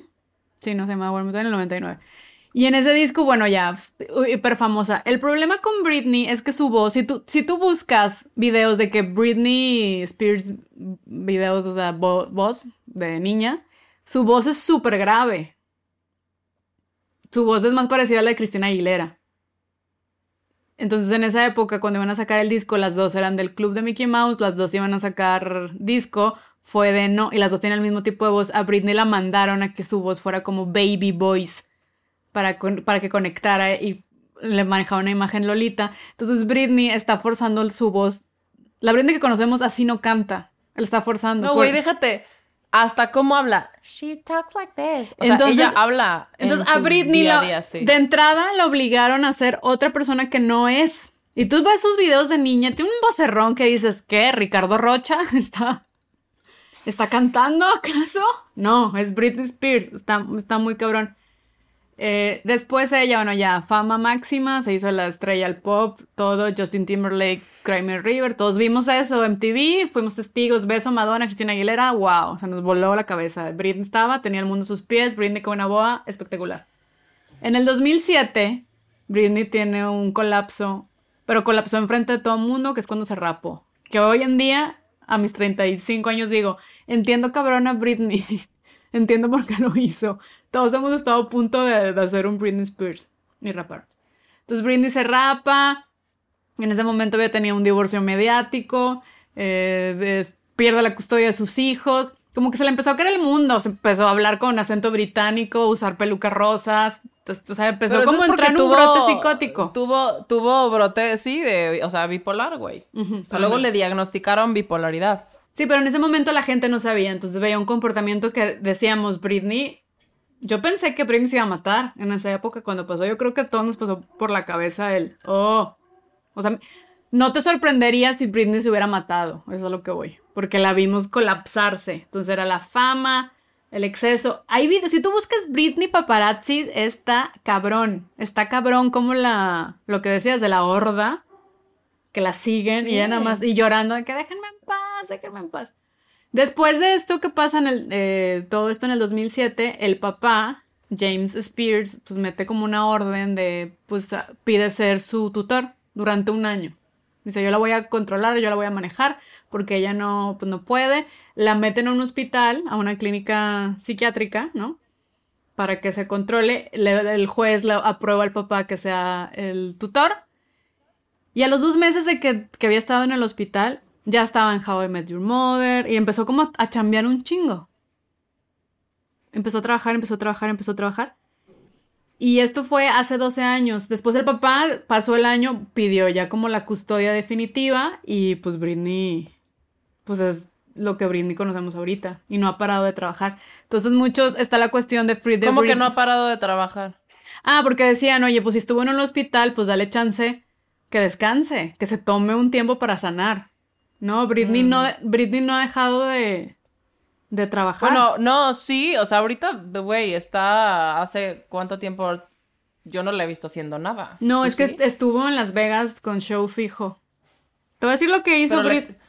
Sí, no se llama One More Time, el 99. Y en ese disco, bueno, ya, hiper famosa. El problema con Britney es que su voz, si tú, si tú buscas videos de que Britney Spears, videos, o sea, vo- voz de niña, su voz es súper grave. Su voz es más parecida a la de Cristina Aguilera. Entonces en esa época, cuando iban a sacar el disco, las dos eran del club de Mickey Mouse, las dos iban a sacar disco, fue de no, y las dos tienen el mismo tipo de voz. A Britney la mandaron a que su voz fuera como baby voice para, con- para que conectara y le manejaba una imagen Lolita. Entonces Britney está forzando su voz. La Britney que conocemos así no canta. Él está forzando. No, Por- güey, déjate. Hasta cómo habla. She talks like this. O sea, Entonces- ella habla. en Entonces su a Britney día la- a día, sí. de entrada la obligaron a ser otra persona que no es. Y tú ves sus videos de niña, tiene un vocerrón que dices, ¿qué? ¿Ricardo Rocha [LAUGHS] está, está cantando acaso? No, es Britney Spears, está, está muy cabrón. Eh, después ella, bueno, ya fama máxima, se hizo la estrella al pop, todo, Justin Timberlake, Kramer River, todos vimos eso, MTV, fuimos testigos, beso, Madonna, Cristina Aguilera, wow, se nos voló la cabeza. Britney estaba, tenía el mundo a sus pies, Britney con una boa, espectacular. En el 2007, Britney tiene un colapso, pero colapsó enfrente de todo el mundo, que es cuando se rapó. Que hoy en día, a mis 35 años, digo, entiendo cabrona Britney, [LAUGHS] entiendo por qué lo hizo. Todos hemos estado a punto de, hacer un Britney Spears. y raparon. Entonces Britney se rapa. En ese momento había tenido un divorcio mediático. eh, pierde la custodia de sus hijos. Como que se le empezó a creer el mundo. Se empezó a hablar con acento británico, usar pelucas rosas. O sea, empezó Pero como a entrar en un brote psicótico. Tuvo, tuvo brote, sí, de, o sea, bipolar, güey. Ujú, O sea, luego le diagnosticaron bipolaridad. Sí, pero en ese momento la gente no sabía, entonces veía un comportamiento que decíamos, Britney, yo pensé que Britney se iba a matar en esa época cuando pasó, yo creo que a todos nos pasó por la cabeza el, oh, o sea, no te sorprendería si Britney se hubiera matado, eso es a lo que voy, porque la vimos colapsarse, entonces era la fama, el exceso, hay videos, si tú buscas Britney paparazzi, está cabrón, está cabrón como la, lo que decías de la horda, que la siguen y ella nada más y llorando que déjenme en paz, déjenme en paz. Después de esto que pasa en el, eh, todo esto en el 2007, el papá, James Spears, pues mete como una orden de, pues pide ser su tutor durante un año. Dice, yo la voy a controlar, yo la voy a manejar, porque ella no, pues no puede. La meten a un hospital, a una clínica psiquiátrica, ¿no? Para que se controle. Le- el juez le aprueba al papá que sea el tutor. Y a los dos meses de que, que había estado en el hospital, ya estaba en How I Met Your Mother y empezó como a, a chambear un chingo. Empezó a trabajar, empezó a trabajar, empezó a trabajar. Y esto fue hace 12 años. Después el papá pasó el año, pidió ya como la custodia definitiva y pues Britney, pues es lo que Britney conocemos ahorita y no ha parado de trabajar. Entonces muchos, está la cuestión de Free the ¿Cómo que Britney. no ha parado de trabajar? Ah, porque decían, oye, pues si estuvo en un hospital, pues dale chance que descanse, que se tome un tiempo para sanar. No, Britney, no, Britney no ha dejado de, de trabajar. Bueno, no, sí, o sea, ahorita, güey, está hace cuánto tiempo yo no la he visto haciendo nada. no, ¿Tú es que estuvo en Las Vegas con show fijo. Te voy a decir lo que hizo Pero le- Brit.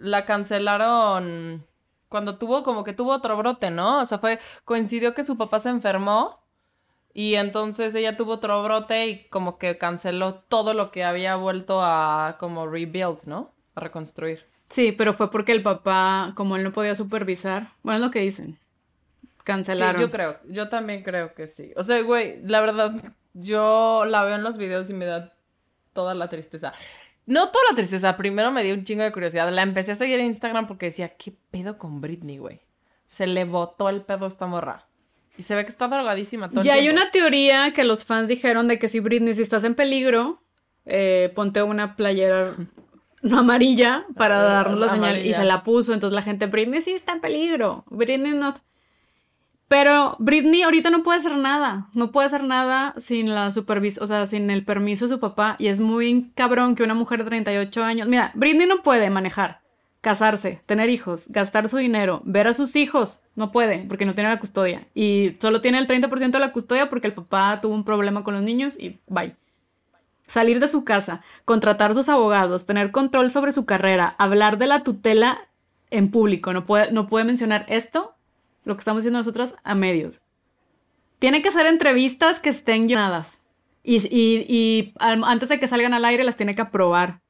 La cancelaron cuando tuvo como que tuvo otro brote, ¿no? O sea, fue coincidió que su papá se enfermó y entonces ella tuvo otro brote y como que canceló todo lo que había vuelto a como rebuild, ¿no? A reconstruir. Sí, pero fue porque el papá, como él no podía supervisar, bueno, es lo que dicen. Cancelaron. Sí, yo creo, yo también creo que sí. O sea, güey, la verdad, yo la veo en los videos y me da toda la tristeza. No toda la tristeza, primero me dio un chingo de curiosidad. La empecé a seguir en Instagram porque decía, ¿qué pedo con Britney, güey? Se le botó el pedo a esta morra. Y se ve que está drogadísima todo el Ya hay una teoría que los fans dijeron de que si Britney, si estás en peligro, eh, ponte una playera no amarilla para Ah, darnos la señal y se la puso. Entonces la gente, Britney sí está en peligro. Britney no. Pero Britney ahorita no puede hacer nada. No puede hacer nada sin la supervisión, o sea, sin el permiso de su papá. Y es muy cabrón que una mujer de 38 años. Mira, Britney no puede manejar, casarse, tener hijos, gastar su dinero, ver a sus hijos. No puede, porque no tiene la custodia. Y solo tiene el 30% de la custodia porque el papá tuvo un problema con los niños y bye. Salir de su casa, contratar sus abogados, tener control sobre su carrera, hablar de la tutela en público. No puede, no puede mencionar esto, lo que estamos haciendo nosotras, a medios. Tiene que hacer entrevistas que estén llenadas. Y, y- y al- antes de que salgan al aire las tiene que aprobar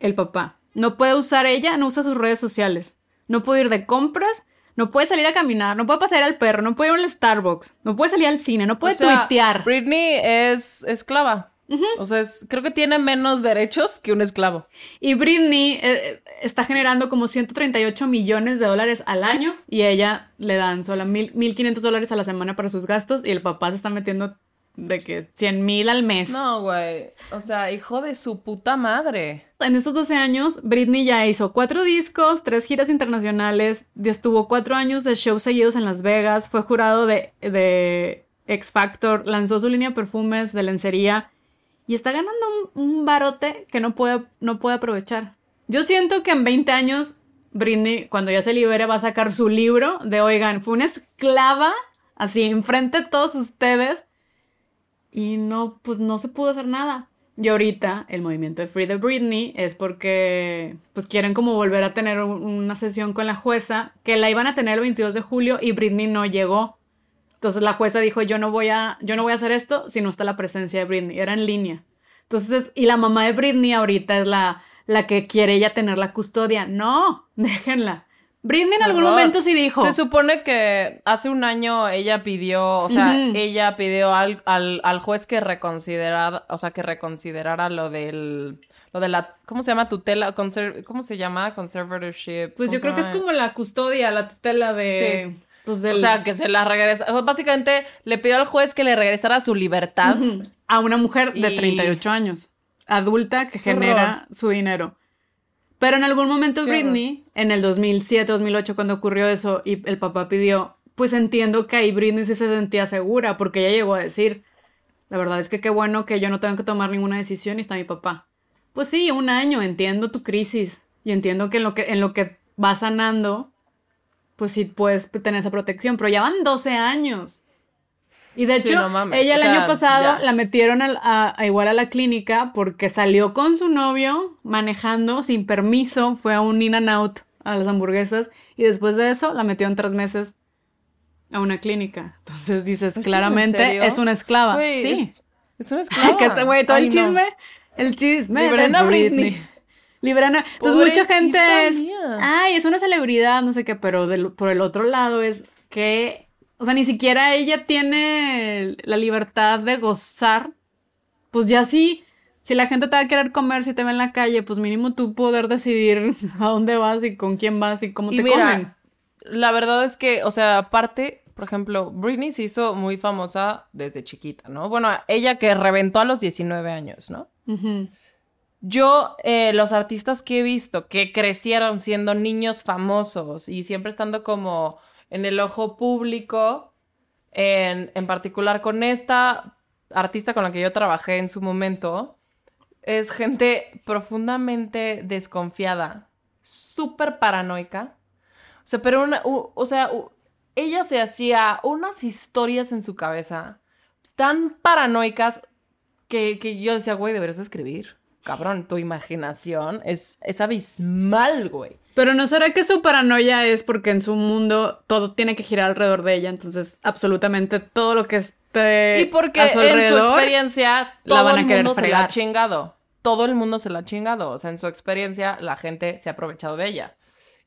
el papá. No puede usar ella, no usa sus redes sociales. No puede ir de compras, no puede salir a caminar, no puede pasear al perro, no puede ir al Starbucks, no puede salir al cine, no puede O sea, tuitear. Britney es esclava. O sea, es- creo que tiene menos derechos que un esclavo. Y Britney eh, está generando como 138 millones de dólares al año y a ella le dan solo mil- 1.500 dólares a la semana para sus gastos y el papá se está metiendo de que 100 mil al mes. No, güey. O sea, hijo de su puta madre. En estos 12 años, Britney ya hizo cuatro discos, tres giras internacionales, estuvo cuatro años de shows seguidos en Las Vegas, fue jurado de, de X Factor, lanzó su línea de perfumes de lencería y está ganando un, un barote que no puede, no puede aprovechar. Yo siento que en 20 años, Britney, cuando ya se libere, va a sacar su libro de, oigan, fue una esclava, así, enfrente de todos ustedes, y no, pues no se pudo hacer nada. Y ahorita el movimiento de Free the Britney es porque pues quieren como volver a tener un- una sesión con la jueza que la iban a tener el 22 de julio y Britney no llegó. Entonces la jueza dijo, "Yo no voy a yo no voy a hacer esto si no está la presencia de Britney." Era en línea. Entonces, y la mamá de Britney ahorita es la la que quiere ella tener la custodia. No, [LAUGHS] déjenla. Britney en algún horror. momento sí dijo. Se supone que hace un año ella pidió, o sea, Ujú. ella pidió al, al, al juez que reconsiderara, o sea, que reconsiderara lo del, lo de la, ¿cómo se llama? Tutela, conser- ¿cómo se llama? Conservatorship. Pues ¿cómo yo creo que es como la custodia, la tutela de. Sí. Pues del, O sea, que se la regresa. o Básicamente le pidió al juez que le regresara su libertad. A una mujer de Y- 38 años, adulta que Qué genera su dinero. Pero en algún momento Qué Britney, en el 2007, 2008, cuando ocurrió eso y el papá pidió, pues entiendo que ahí Britney sí se sentía segura, porque ella llegó a decir, la verdad es que qué bueno que yo no tengo que tomar ninguna decisión y está mi papá. Pues sí, un año, entiendo tu crisis y entiendo que en lo que, en lo que va sanando, pues sí puedes tener esa protección, pero ya van 12 años. Y de Sí, hecho, no mames, ella el sea, año pasado ya. la metieron al- a, a igual a la clínica porque salió con su novio manejando sin permiso, fue a un in and out a las hamburguesas y después de eso la metieron tres meses a una clínica. Entonces dices, ¿Esto es en claramente es, una esclava. Güey, sí. Es, es una esclava. [LAUGHS] Güey, todo Ay, el no. chisme, el chisme. de Liberen a Britney. Liberen a- Entonces mucha Pobrecita gente es, mía. ay, es una celebridad, no sé qué, pero del- por el otro lado es que, o sea, ni siquiera ella tiene la libertad de gozar. Pues ya sí, si la gente te va a querer comer, si te ve en la calle, pues mínimo tú poder decidir [LAUGHS] a dónde vas y con quién vas y cómo Y te mira, comen. La verdad es que, o sea, aparte, por ejemplo, Britney se hizo muy famosa desde chiquita, ¿no? Bueno, ella que reventó a los 19 años, ¿no? Yo, eh, los artistas que he visto que crecieron siendo niños famosos y siempre estando como en el ojo público, en, en particular con esta artista con la que yo trabajé en su momento, es gente profundamente desconfiada, súper paranoica. O sea, pero una, o sea, ella se hacía unas historias en su cabeza tan paranoicas que, que yo decía, güey, deberías de escribir. Cabrón, tu imaginación es, es abismal, güey. Pero ¿no será que su paranoia es porque en su mundo todo tiene que girar alrededor de ella? Entonces, absolutamente todo lo que esté Y porque a su en su alrededor, experiencia la todo van a el mundo se la ha chingado. Todo el mundo se la ha chingado. O sea, en su experiencia la gente se ha aprovechado de ella.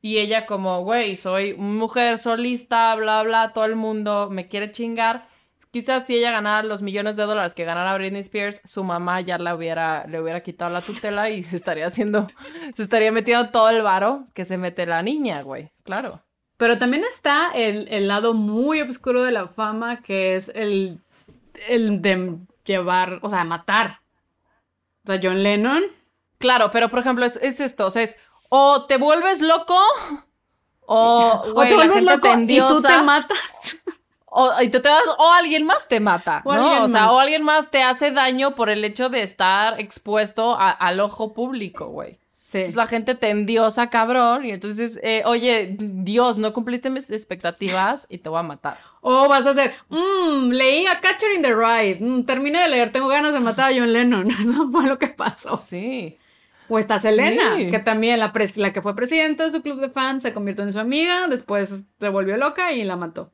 Y ella como, güey, soy mujer solista, bla, bla, todo el mundo me quiere chingar. Quizás si ella ganara los millones de dólares que ganara Britney Spears, su mamá ya la hubiera, le hubiera quitado la tutela y se estaría haciendo, [LAUGHS] se estaría metiendo todo el varo que se mete la niña, güey. Claro. Pero también está el, el lado muy oscuro de la fama, que es el, el de llevar, o sea, matar. O sea, John Lennon. Claro, pero por ejemplo, es, es esto, o sea, es o te vuelves loco o, o te la vuelves gente loco y tú te matas. [LAUGHS] o, y tú te vas- o alguien más te mata, O ¿no? O sea, más. o alguien más te hace daño por el hecho de estar expuesto a- al ojo público, güey. Sí. Entonces la gente te endiosa, cabrón, y entonces, eh, oye, Dios, no cumpliste mis expectativas y te voy a matar. O vas a hacer, mmm, leí a Catcher in the Rye, mm, terminé de leer, tengo ganas de matar a John Lennon. [LAUGHS] Eso fue lo que pasó. Sí. O está Selena, Sí. que también la, pres- la que fue presidenta de su club de fans se convirtió en su amiga, después se volvió loca y la mató.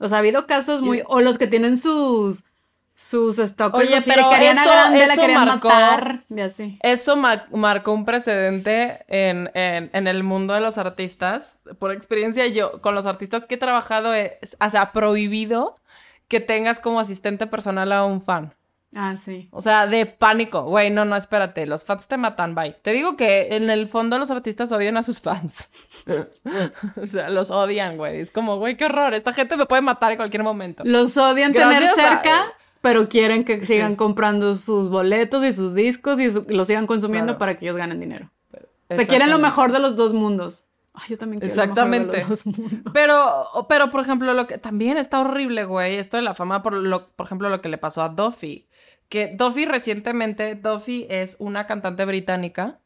O sea, ha habido casos muy... O los que tienen sus... Sus stalkers Oye, así pero eso- Grande la eso querían marcó- matar. Y así. Eso ma- marcó un precedente en, en- en el mundo de los artistas. Por experiencia, yo con los artistas que he trabajado, es, o sea, prohibido que tengas como asistente personal a un fan. Ah, sí. O sea, de pánico. Güey, no, no, espérate. Los fans te matan, bye. Te digo que en el fondo los artistas odian a sus fans. [LAUGHS] o sea, los odian, güey. Es como, güey, qué horror. Esta gente me puede matar en cualquier momento. Los odian tener a- cerca, pero quieren que Sí. sigan comprando sus boletos y sus discos y, su- los sigan consumiendo Claro. para que ellos ganen dinero. O sea, quieren lo Exactamente. mejor de los dos mundos. Ay, yo también quiero lo mejor de Exactamente. los dos mundos. Pero, pero, por ejemplo, lo que también está horrible, güey, esto de la fama, por, lo, por ejemplo, lo que le pasó a Duffy. Que Duffy recientemente, Duffy es una cantante británica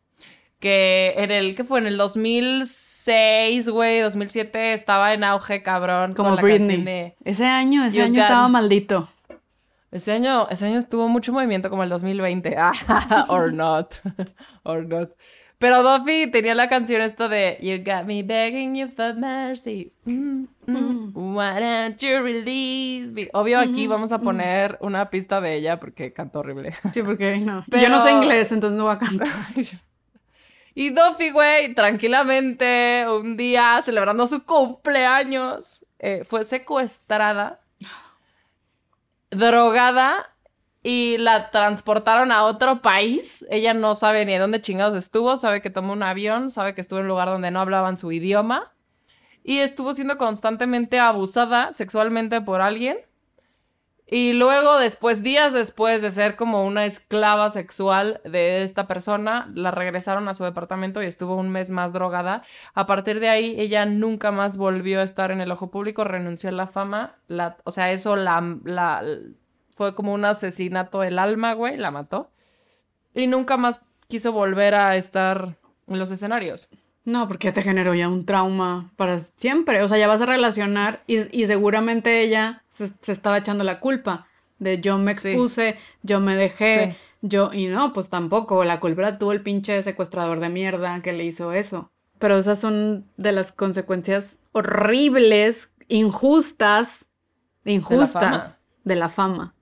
que en el, ¿qué fue? En el 2006, güey, 2007, estaba en auge, cabrón. Como con la Britney. de- Ese año, ese año estaba maldito. Ese año, ese año estuvo mucho movimiento como el 2020. Ah, [LAUGHS] or not. [LAUGHS] or not. Pero Duffy tenía la canción esta de You got me begging you for mercy. Mm, mm, Why don't you release me? Obvio aquí vamos a poner una pista de ella porque cantó horrible. Sí, porque no. Yo no sé inglés, entonces no voy a cantar. [LAUGHS] Y Duffy, güey, tranquilamente, un día celebrando su cumpleaños, eh, fue secuestrada, drogada y la transportaron a otro país. Ella no sabe ni de dónde chingados estuvo, sabe que tomó un avión, sabe que estuvo en un lugar donde no hablaban su idioma y estuvo siendo constantemente abusada sexualmente por alguien. Y luego, después, días después de ser como una esclava sexual de esta persona, la regresaron a su departamento y estuvo un mes más drogada. A partir de ahí, ella nunca más volvió a estar en el ojo público, renunció a la fama. La, o sea, eso la, la, fue como un asesinato del alma, güey, la mató. Y nunca más quiso volver a estar en los escenarios. No, porque te generó ya un trauma para siempre. O sea, ya vas a relacionar y, y seguramente ella se, se, estaba echando la culpa de yo me expuse, sí. yo me dejé, sí. yo... Y no, pues tampoco. La culpa la tuvo el pinche secuestrador de mierda que le hizo eso. Pero esas son de las consecuencias horribles, injustas, injustas de la fama. De la fama.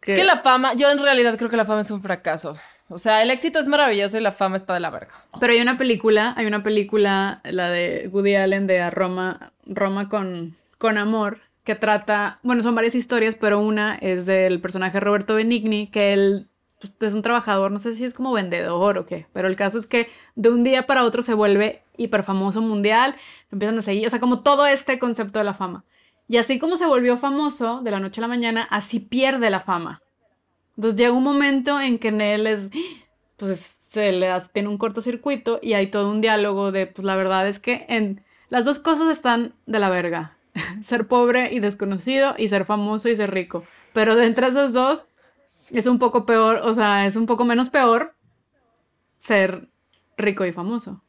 Que... Es que la fama, yo en realidad creo que la fama es un fracaso. O sea, el éxito es maravilloso y la fama está de la verga. Pero hay una película, hay una película, la de Woody Allen de Roma, Roma con, con amor, que trata, bueno, son varias historias, pero una es del personaje Roberto Benigni, que él pues, es un trabajador, no sé si es como vendedor o qué, pero el caso es que de un día para otro se vuelve hiper famoso mundial, empiezan a seguir, o sea, como todo este concepto de la fama. Y así como se volvió famoso de la noche a la mañana, así pierde la fama. Entonces llega un momento en que en él es, pues se le hace, tiene un cortocircuito y hay todo un diálogo de, pues la verdad es que en las dos cosas están de la verga. [LAUGHS] ser pobre y desconocido y ser famoso y ser rico. Pero de entre esas dos es un poco peor, o sea, es un poco menos peor ser rico y famoso.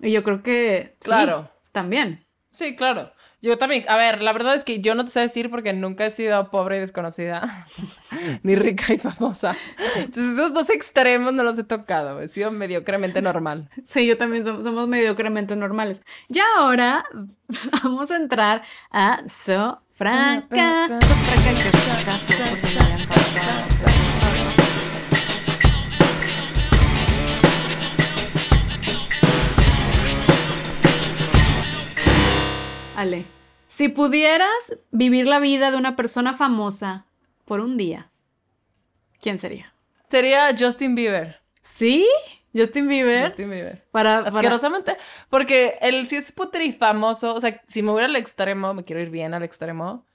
Y yo creo que claro. Sí, también. Sí, claro. Yo también, a ver, la verdad es que yo no te sé decir porque nunca he sido pobre y desconocida, [LAUGHS] ni rica y famosa. Entonces esos dos extremos no los he tocado, he sido mediocremente normal. Sí, yo también somos, somos mediocremente normales. Ya ahora [LAUGHS] vamos a entrar a So Franca. Ale. Si pudieras vivir la vida de una persona famosa por un día, ¿quién sería? Sería Justin Bieber. ¿Sí? Justin Bieber. Justin Bieber. Para, Asquerosamente. Para... Porque él sí es putri famoso. O sea, si me voy al extremo, me quiero ir bien al extremo.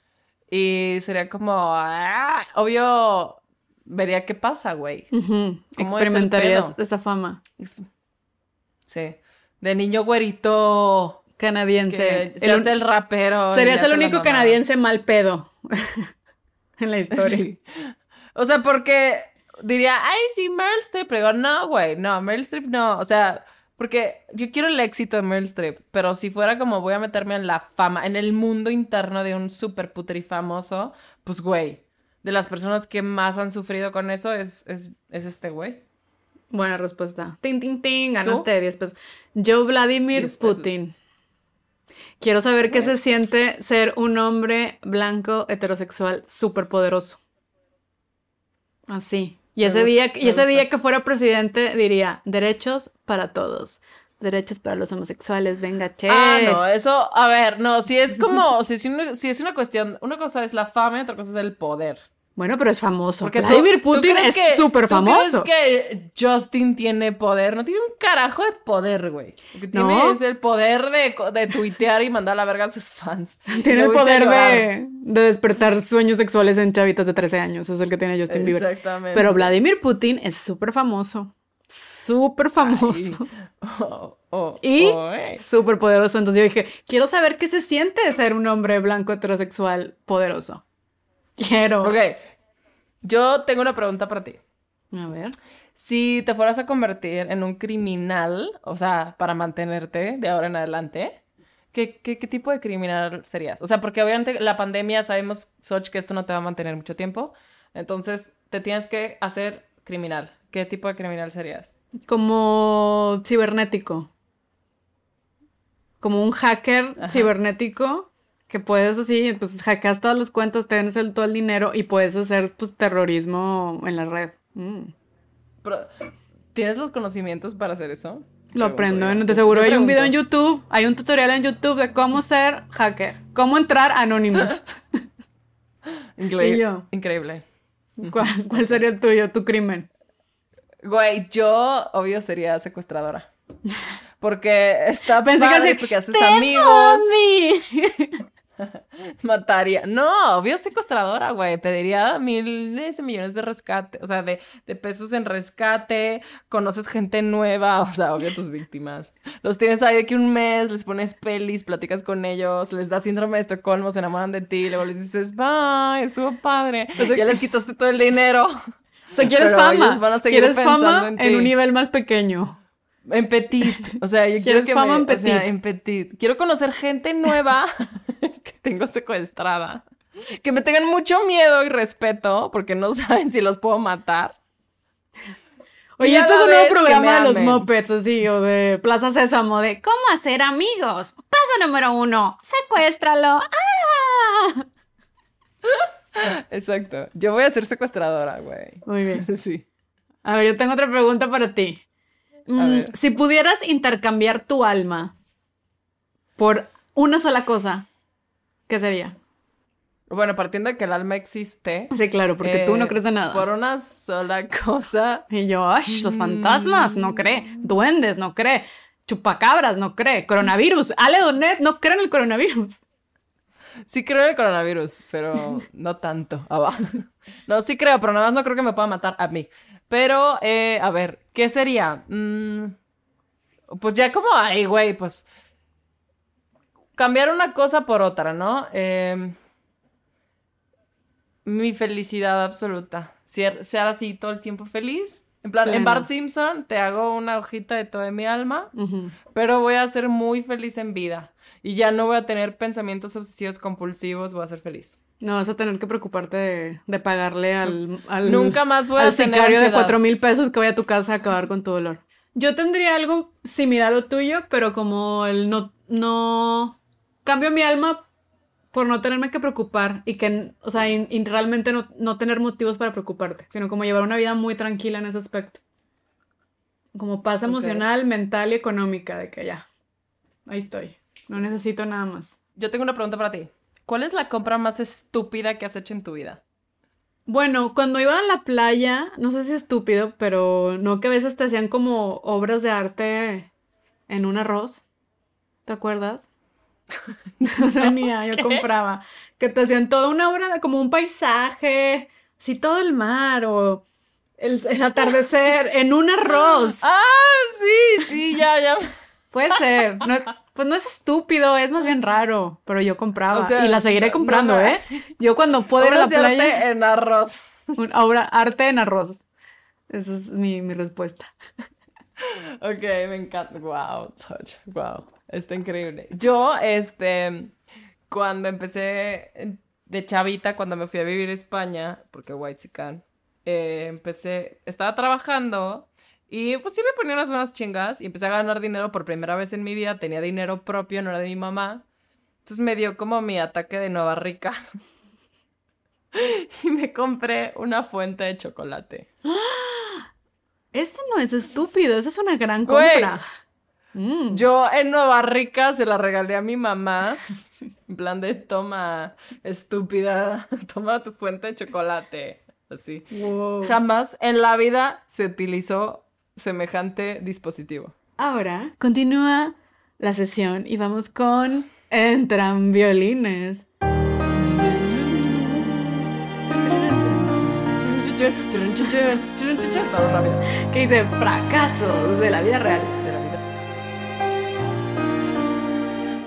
Y sería como. ¡ah! Obvio, vería qué pasa, güey. Uh -huh. Experimentarías esa fama. Sí. De niño güerito canadiense. Que se el, rapero. Serías el único canadiense mal pedo [LAUGHS] en la historia. Sí. O sea, porque diría, ay, sí, Meryl Streep. Pero digo, no, güey, no, Meryl Streep no. O sea, porque yo quiero el éxito de Meryl Streep, pero si fuera como voy a meterme en la fama, en el mundo interno de un super putri famoso, pues, güey, de las personas que más han sufrido con eso es, es, es este güey. Buena respuesta. Ting, ting, ting. Ganaste ¿Tú? 10 pesos. Yo, Vladimir Putin. Quiero saber sí, qué se siente ser un hombre blanco heterosexual súper poderoso. Así. Y ese, gusta, día, y ese día que fuera presidente diría, derechos para todos. Derechos para los homosexuales, venga, che. Ah, no, eso, a ver, no, si es como, si, si, una, si es una cuestión, una cosa es la fama y otra cosa es el poder. Bueno, pero es famoso. Porque Vladimir Putin es súper famoso. ¿Tú crees que Justin tiene poder? No tiene un carajo de poder, güey. Lo que tiene ¿No? es el poder de, de tuitear y mandar a la verga a sus fans. [LAUGHS] Tiene el poder de, de, despertar sueños sexuales en chavitas de 13 años. Es el que tiene Justin Bieber. Exactamente. Pero Vladimir Putin es súper famoso. Súper famoso. [LAUGHS] Oh, oh, y oh, eh. súper poderoso. Entonces yo dije, quiero saber qué se siente ser un hombre blanco heterosexual poderoso. Quiero. Ok. Yo tengo una pregunta para ti. A ver. Si te fueras a convertir en un criminal, o sea, para mantenerte de ahora en adelante, ¿qué, qué, qué tipo de criminal serías? O sea, porque obviamente la pandemia sabemos, Soch, que esto no te va a mantener mucho tiempo. Entonces, te tienes que hacer criminal. ¿Qué tipo de criminal serías? Como cibernético. Como un hacker Ajá. cibernético que puedes así, pues hackeas todas las cuentas, tienes el, todo el dinero y puedes hacer pues terrorismo en la red. Mm. Pero, ¿tienes los conocimientos para hacer eso? Lo aprendo. en- De seguro hay un video en. YouTube. Hay un tutorial en YouTube de cómo ser hacker. Cómo entrar anónimos. [LAUGHS] Increíble. Yo. Increíble. ¿Cuál, cuál sería el tuyo, tu crimen? Güey, yo obvio sería secuestradora. Porque está Pensé que así, porque haces "Te amigos, fondí". [LAUGHS] [LAUGHS] mataría. No, obvio secuestradora, güey. Pediría miles de millones de rescate, o sea, de, de pesos en rescate. Conoces gente nueva, [LAUGHS] o sea, obvio tus víctimas. Los tienes ahí de que un mes, les pones pelis, platicas con ellos, les das síndrome de Estocolmo, se enamoran de ti, luego les dices, bye, estuvo padre. ya les quitaste todo el dinero. [LAUGHS] O sea, quieres Pero fama. van a quieres fama en un nivel más pequeño. En petit. O sea, yo [LAUGHS] quiero ¿Quieres que fama me, en o sea, petit? en petit. Quiero conocer gente nueva [LAUGHS] que tengo secuestrada. Que me tengan mucho miedo y respeto porque no [LAUGHS] saben si los puedo matar. Oye, Y esto es un nuevo programa de los. Muppets, así, o de Plaza Sésamo, de ¿Cómo hacer amigos? Paso número uno, secuéstralo. ¡Ah! Exacto. Yo voy a ser secuestradora, güey. Muy bien. Sí. A ver, yo tengo otra pregunta para ti. Mm. Si pudieras intercambiar tu alma por una sola cosa, ¿qué sería? Bueno, partiendo de que el alma existe. Sí, claro, porque tú no eh, crees en nada. Por una sola [LAUGHS] cosa. Y yo, ¡ay! Los fantasmas, no cree. Duendes, no cree. Chupacabras, no cree. Coronavirus. Ale Donet, no cree en el coronavirus. Sí creo en el coronavirus, pero no tanto. Ah. [LAUGHS] No, sí creo, pero nada más no creo que me pueda matar a mí. Pero, eh, a ver, ¿qué sería? Mm, pues ya como, ay, güey, pues cambiar una cosa por otra, ¿no? Eh, mi felicidad absoluta. Ser, ser así todo el tiempo feliz. En plan, en. Bart Simpson te hago una hojita de toda mi alma pero voy a ser muy feliz en vida. Y ya no voy a tener pensamientos obsesivos compulsivos, voy a ser feliz. No vas a tener que preocuparte de, de pagarle al, al, Nunca más voy a al tener sicario de cuatro mil pesos que vaya a tu casa a acabar con tu dolor. Yo tendría algo similar a lo tuyo, pero como el no, no cambio mi alma por no tenerme que preocupar y que, o sea, y, y realmente no, no tener motivos para preocuparte, sino como llevar una vida muy tranquila en ese aspecto. Como paz emocional, mental y económica, de que ya, ahí estoy. No necesito nada más. Yo tengo una pregunta para ti. ¿Cuál es la compra más estúpida que has hecho en tu vida? Bueno, cuando iba a la playa, no sé si es estúpido, pero no que a veces te hacían como obras de arte en un arroz. ¿Te acuerdas? [LAUGHS] No tenía, yo ¿qué? compraba. Que te hacían toda una obra, de- como un paisaje, así todo el mar o el, el atardecer en un arroz. [LAUGHS] Ah, sí, sí, ya, ya. Puede ser. No es- pues no es estúpido, es más bien raro, pero yo compraba. O sea, y la seguiré comprando, no, no. ¿eh? Yo cuando puedo ir a la de arte playa... en arroz. Un obra, arte en arroz. Esa es mi, mi respuesta. Ok, me encanta. Wow, Soch, wow. Está increíble. Yo, este, cuando empecé de chavita, cuando me fui a vivir a España, porque White eh, empecé, estaba trabajando y pues sí me ponía unas buenas chingas y empecé a ganar dinero por primera vez en mi vida. Tenía dinero propio, no era de mi mamá. Entonces me dio como mi ataque de nueva rica. [LAUGHS] y me compré una fuente de chocolate. Este no es estúpido, eso es una gran compra. Mm. Yo en Nueva Rica se la regalé a mi mamá. [LAUGHS] En plan de toma, estúpida, [LAUGHS] toma tu fuente de chocolate. Así. Wow. Jamás en la vida se utilizó semejante dispositivo. Ahora continúa la sesión y vamos con Entran violines. Vamos rápido. Que dice fracasos de la vida real. De la vida.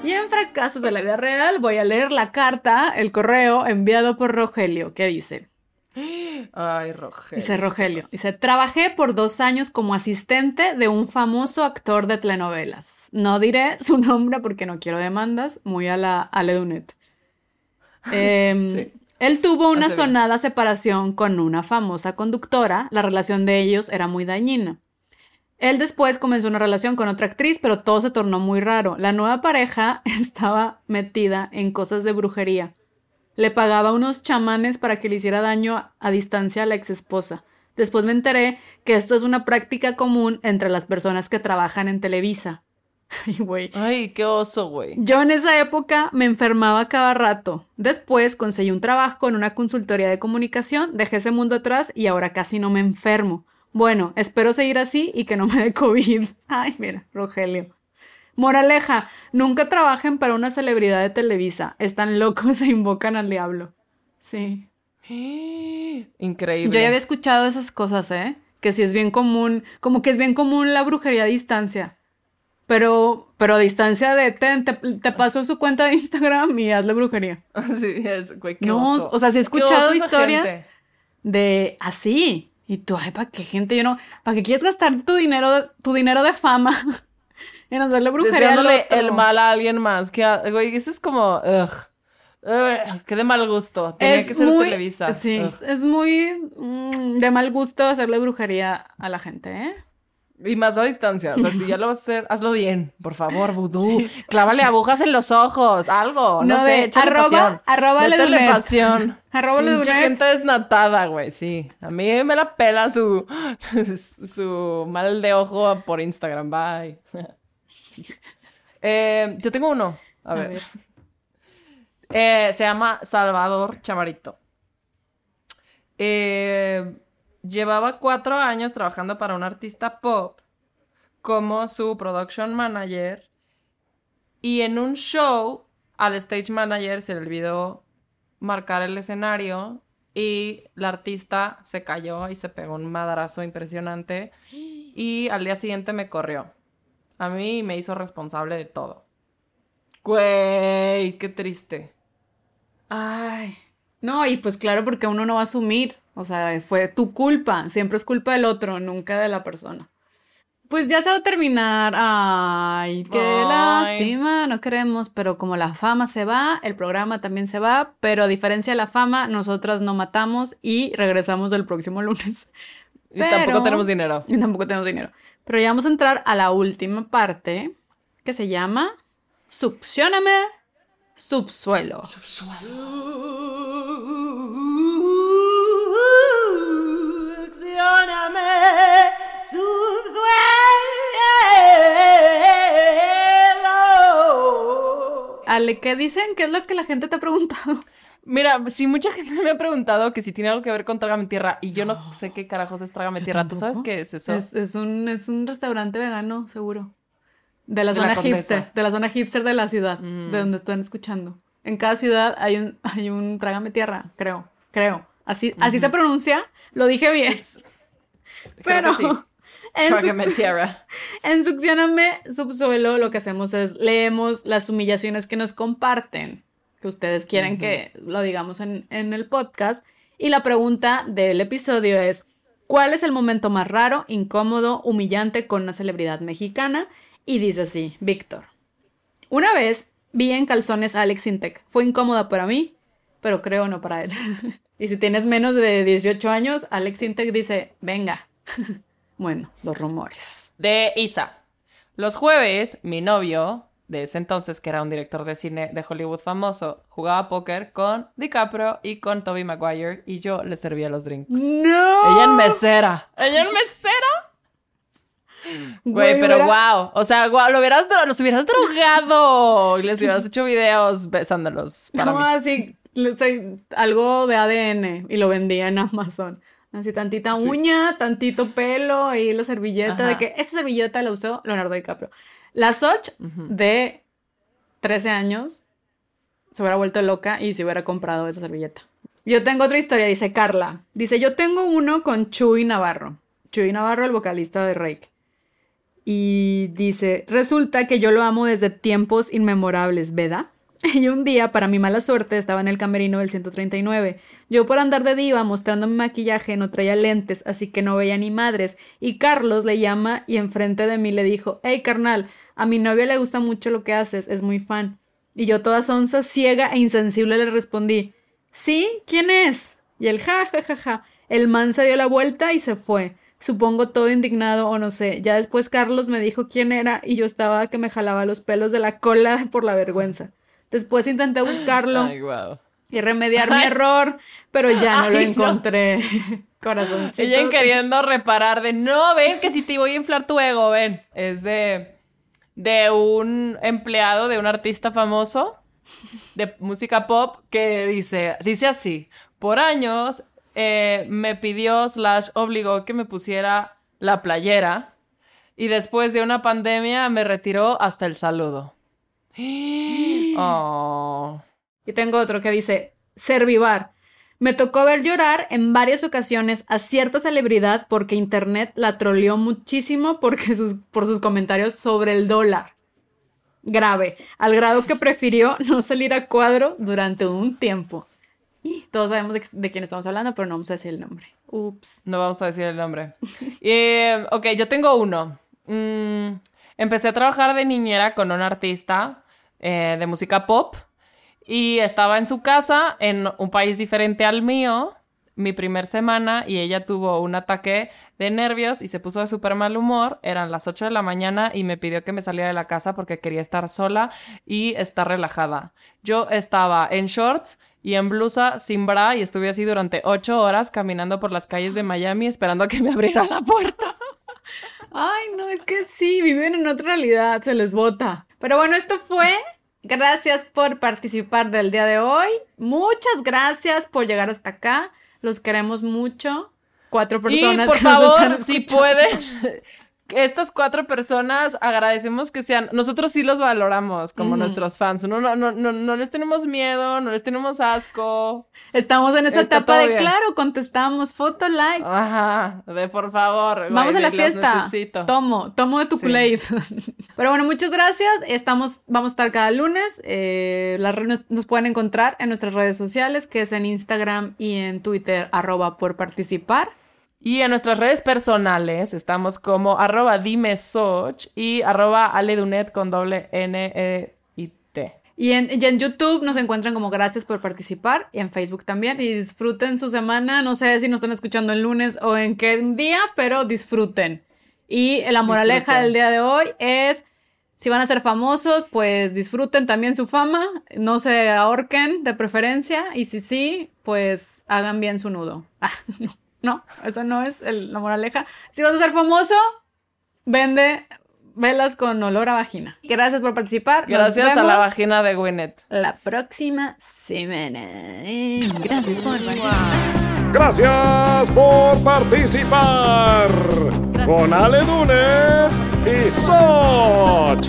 Y en fracasos de la vida real voy a leer la carta, el correo enviado por Rogelio, que dice. Ay, Rogelio. Dice Rogelio. Dice, trabajé por dos años como asistente de un famoso actor de telenovelas. No diré [LAUGHS] su nombre porque no quiero demandas, muy a la Ale Dunet. [LAUGHS] Em, Sí. Él tuvo una Hace bien. sonada separación con una famosa conductora. La relación de ellos era muy dañina. Él después comenzó una relación con otra actriz, pero todo se tornó muy raro. La nueva pareja [LAUGHS] estaba metida en cosas de brujería. Le pagaba unos chamanes para que le hiciera daño a, distancia a la ex esposa. Después me enteré que esto es una práctica común entre las personas que trabajan en Televisa. [LAUGHS] Ay, güey. Ay, qué oso, güey. Yo en esa época me enfermaba cada rato. Después conseguí un trabajo en una consultoría de comunicación, dejé ese mundo atrás y ahora casi no me enfermo. Bueno, espero seguir así y que no me dé COVID. [LAUGHS] Ay, mira, Rogelio. Moraleja, nunca trabajen para una celebridad de Televisa. Están locos e invocan al diablo. Sí. [GASPS] Increíble. Yo ya había escuchado esas cosas, ¿eh? Que sí es bien común, como que es bien común la brujería a distancia. Pero, pero a distancia de, ten, te, te paso su cuenta de Instagram y hazle brujería. [LAUGHS] Sí, es, güey, qué No, oso. o sea, sí he escuchado historias de así. Y tú, ay, ¿para qué gente? Yo no, ¿para qué quieres gastar tu dinero, tu dinero de fama [LAUGHS] en hacerle brujería al Deseándole otro? el mal a alguien más. Que, a- güey, eso es como. Ugh. Ugh, qué de mal gusto. Tenía Es que ser muy- Televisa. Sí, Ugh. es muy mm, de mal gusto hacerle brujería a la gente, ¿eh? Y más a distancia. O sea, si ya lo vas a hacer, hazlo bien. Por favor, vudú. [LAUGHS] Clávale agujas en los ojos. Algo. No, sé, de échale arroba, pasión. arroba Ledunet. pasión. [LAUGHS] Arroba Ledunet. gente desnatada, güey, sí. A mí me la pela su, [LAUGHS] su mal de ojo por Instagram. Bye. Eh, yo tengo uno. A A ver. ver. Eh, se llama Salvador Chamarito. Eh, llevaba cuatro años trabajando para un artista pop como su production manager. Y en un show, al stage manager se le olvidó marcar el escenario y la artista se cayó y se pegó un madrazo impresionante. Y al día siguiente me corrió. A mí me hizo responsable de todo. Güey, qué triste. Ay. No, y pues claro, porque uno no va a asumir. O sea, fue tu culpa. Siempre es culpa del otro, nunca de la persona. Pues ya se va a terminar. Ay, qué Ay. lástima. No queremos, pero como la fama se va, el programa también se va. Pero a diferencia de la fama, nosotras no matamos y regresamos el próximo lunes. Y tampoco Pero- tenemos dinero. Y tampoco tenemos dinero. Pero ya vamos a entrar a la última parte que se llama Succióname Subsuelo. Succioname, subsuelo. Ale, ¿qué dicen? ¿Qué es lo que la gente te ha preguntado? Mira, si mucha gente [LAUGHS] me ha preguntado que si tiene algo que ver con Trágame Tierra y yo no sé qué carajos es Trágame [GASPS] Tierra. ¿Tú sabes qué es eso? Es, es un, es un restaurante vegano, seguro. De la De la zona hipster, de la zona hipster de la ciudad, Mm. de donde están escuchando. En cada ciudad hay un, [LAUGHS] hay un trágame tierra, creo, creo. Así, así se pronuncia, lo dije bien. [LAUGHS] Pero sí. en, su- Trágame Tierra. en Succióname Subsuelo lo que hacemos es leemos las humillaciones que nos comparten, que ustedes quieren que lo digamos en, en el podcast. Y la pregunta del episodio es, ¿cuál es el momento más raro, incómodo, humillante con una celebridad mexicana? Y dice así, Víctor. Una vez vi en calzones a Alex Intec. Fue incómoda para mí, pero creo no para él. [LAUGHS] y si tienes menos de 18 años, Alex Intec dice, venga. [LAUGHS] bueno, los rumores. De Isa. Los jueves, mi novio, de ese entonces, que era un director de cine de Hollywood famoso, jugaba póker con DiCaprio y con Toby Maguire y yo le servía los drinks. ¡No! Ella en mesera. ¿Ella en mesera? Güey, pero hubiera- wow. O sea, guau, lo hubieras, los hubieras drogado y les hubieras hecho videos besándolos para No, mí. así, algo de ADN y lo vendía en Amazon. Así tantita uña, tantito pelo y la servilleta de Ajá. que esa servilleta la usó Leonardo DiCaprio. La Soch de 13 años se hubiera vuelto loca y se hubiera comprado esa servilleta. Yo tengo otra historia, dice Carla. Dice, yo tengo uno con Chuy Navarro. Chuy Navarro, el vocalista de Rake. Y dice, resulta que yo lo amo desde tiempos inmemorables, ¿verdad? [LAUGHS] Y un día, para mi mala suerte, estaba en el camerino del 139. Yo por andar de diva mostrando mi maquillaje no traía lentes, así que no veía ni madres. Y Carlos le llama y enfrente de mí le dijo, hey carnal, a mi novia le gusta mucho lo que haces, es muy fan. Y yo toda sonsa, ciega e insensible le respondí, ¿sí? ¿Quién es? Y él, ja, ja, ja, ja. El man se dio la vuelta y se fue. Supongo todo indignado o no sé. Ya después Carlos me dijo quién era y yo estaba que me jalaba los pelos de la cola [LAUGHS] por la vergüenza. Después intenté buscarlo Ay, wow. y remediar mi error, pero ya no lo Ay, no. encontré. [LAUGHS] Corazoncito. Siguen queriendo reparar de, no, ven que si te voy a inflar tu ego, ven. Es de, de un empleado de un artista famoso de música pop que dice, dice así, por años eh, me pidió slash obligó que me pusiera la playera y después de una pandemia me retiró hasta el saludo. [GASPS] [GASPS] [GASPS] Oh. Y tengo otro que dice, Servivar. Me tocó ver llorar en varias ocasiones a cierta celebridad porque internet la troleó muchísimo porque sus, por sus comentarios sobre el dólar. Grave, al grado que prefirió [LAUGHS] no salir a cuadro durante un tiempo. Y todos sabemos de, de quién estamos hablando, pero no vamos a decir el nombre. Ups. No vamos a decir el nombre. [LAUGHS] Eh, ok, yo tengo uno. Mm, empecé a trabajar de niñera con un artista eh, de música pop y estaba en su casa en un país diferente al mío mi primer semana y ella tuvo un ataque de nervios y se puso de súper mal humor. Eran las 8 de la mañana y me pidió que me saliera de la casa porque quería estar sola y estar relajada. Yo estaba en shorts y en blusa sin bra y estuve así durante 8 horas caminando por las calles de Miami esperando a que me abriera la puerta. [LAUGHS] Ay, no, es que sí, viven en otra realidad, se les bota. Pero bueno, esto fue. Gracias por participar del día de hoy. Muchas gracias por llegar hasta acá. Los queremos mucho. Cuatro personas y por que nos están favor, si pueden, [LAUGHS] estas cuatro personas agradecemos que sean, nosotros sí los valoramos como nuestros fans. No, no, no, no, no les tenemos miedo, no les tenemos asco. Estamos en esa Está etapa de bien. claro, contestamos foto, like. Ajá, de por favor. Vamos güey, a la fiesta. necesito. Tomo, tomo de tu Sí. Kool-Aid. [LAUGHS] Pero bueno, muchas gracias. Estamos, vamos a estar cada lunes. Eh, las nos pueden encontrar en nuestras redes sociales, que es en Instagram y en Twitter, arroba por participar. Y en nuestras redes personales estamos como arroba dimesoch y arroba aledunet con doble N E y T. Y en, y en YouTube nos encuentran como gracias por participar y en Facebook también. Y disfruten su semana. No sé si nos están escuchando el lunes o en qué día, pero disfruten. Y la moraleja Disfruten. del día de hoy es, si van a ser famosos, pues disfruten también su fama. No se ahorquen de preferencia. Y si sí, pues hagan bien su nudo. [LAUGHS] Ah, no, eso no es el- la moraleja. Si vas a ser famoso, vende velas con olor a vagina. Gracias por participar. Gracias a la vagina de Gwyneth. la próxima semana. Gracias por participar. Gracias por participar con Ale Dunet y Soch.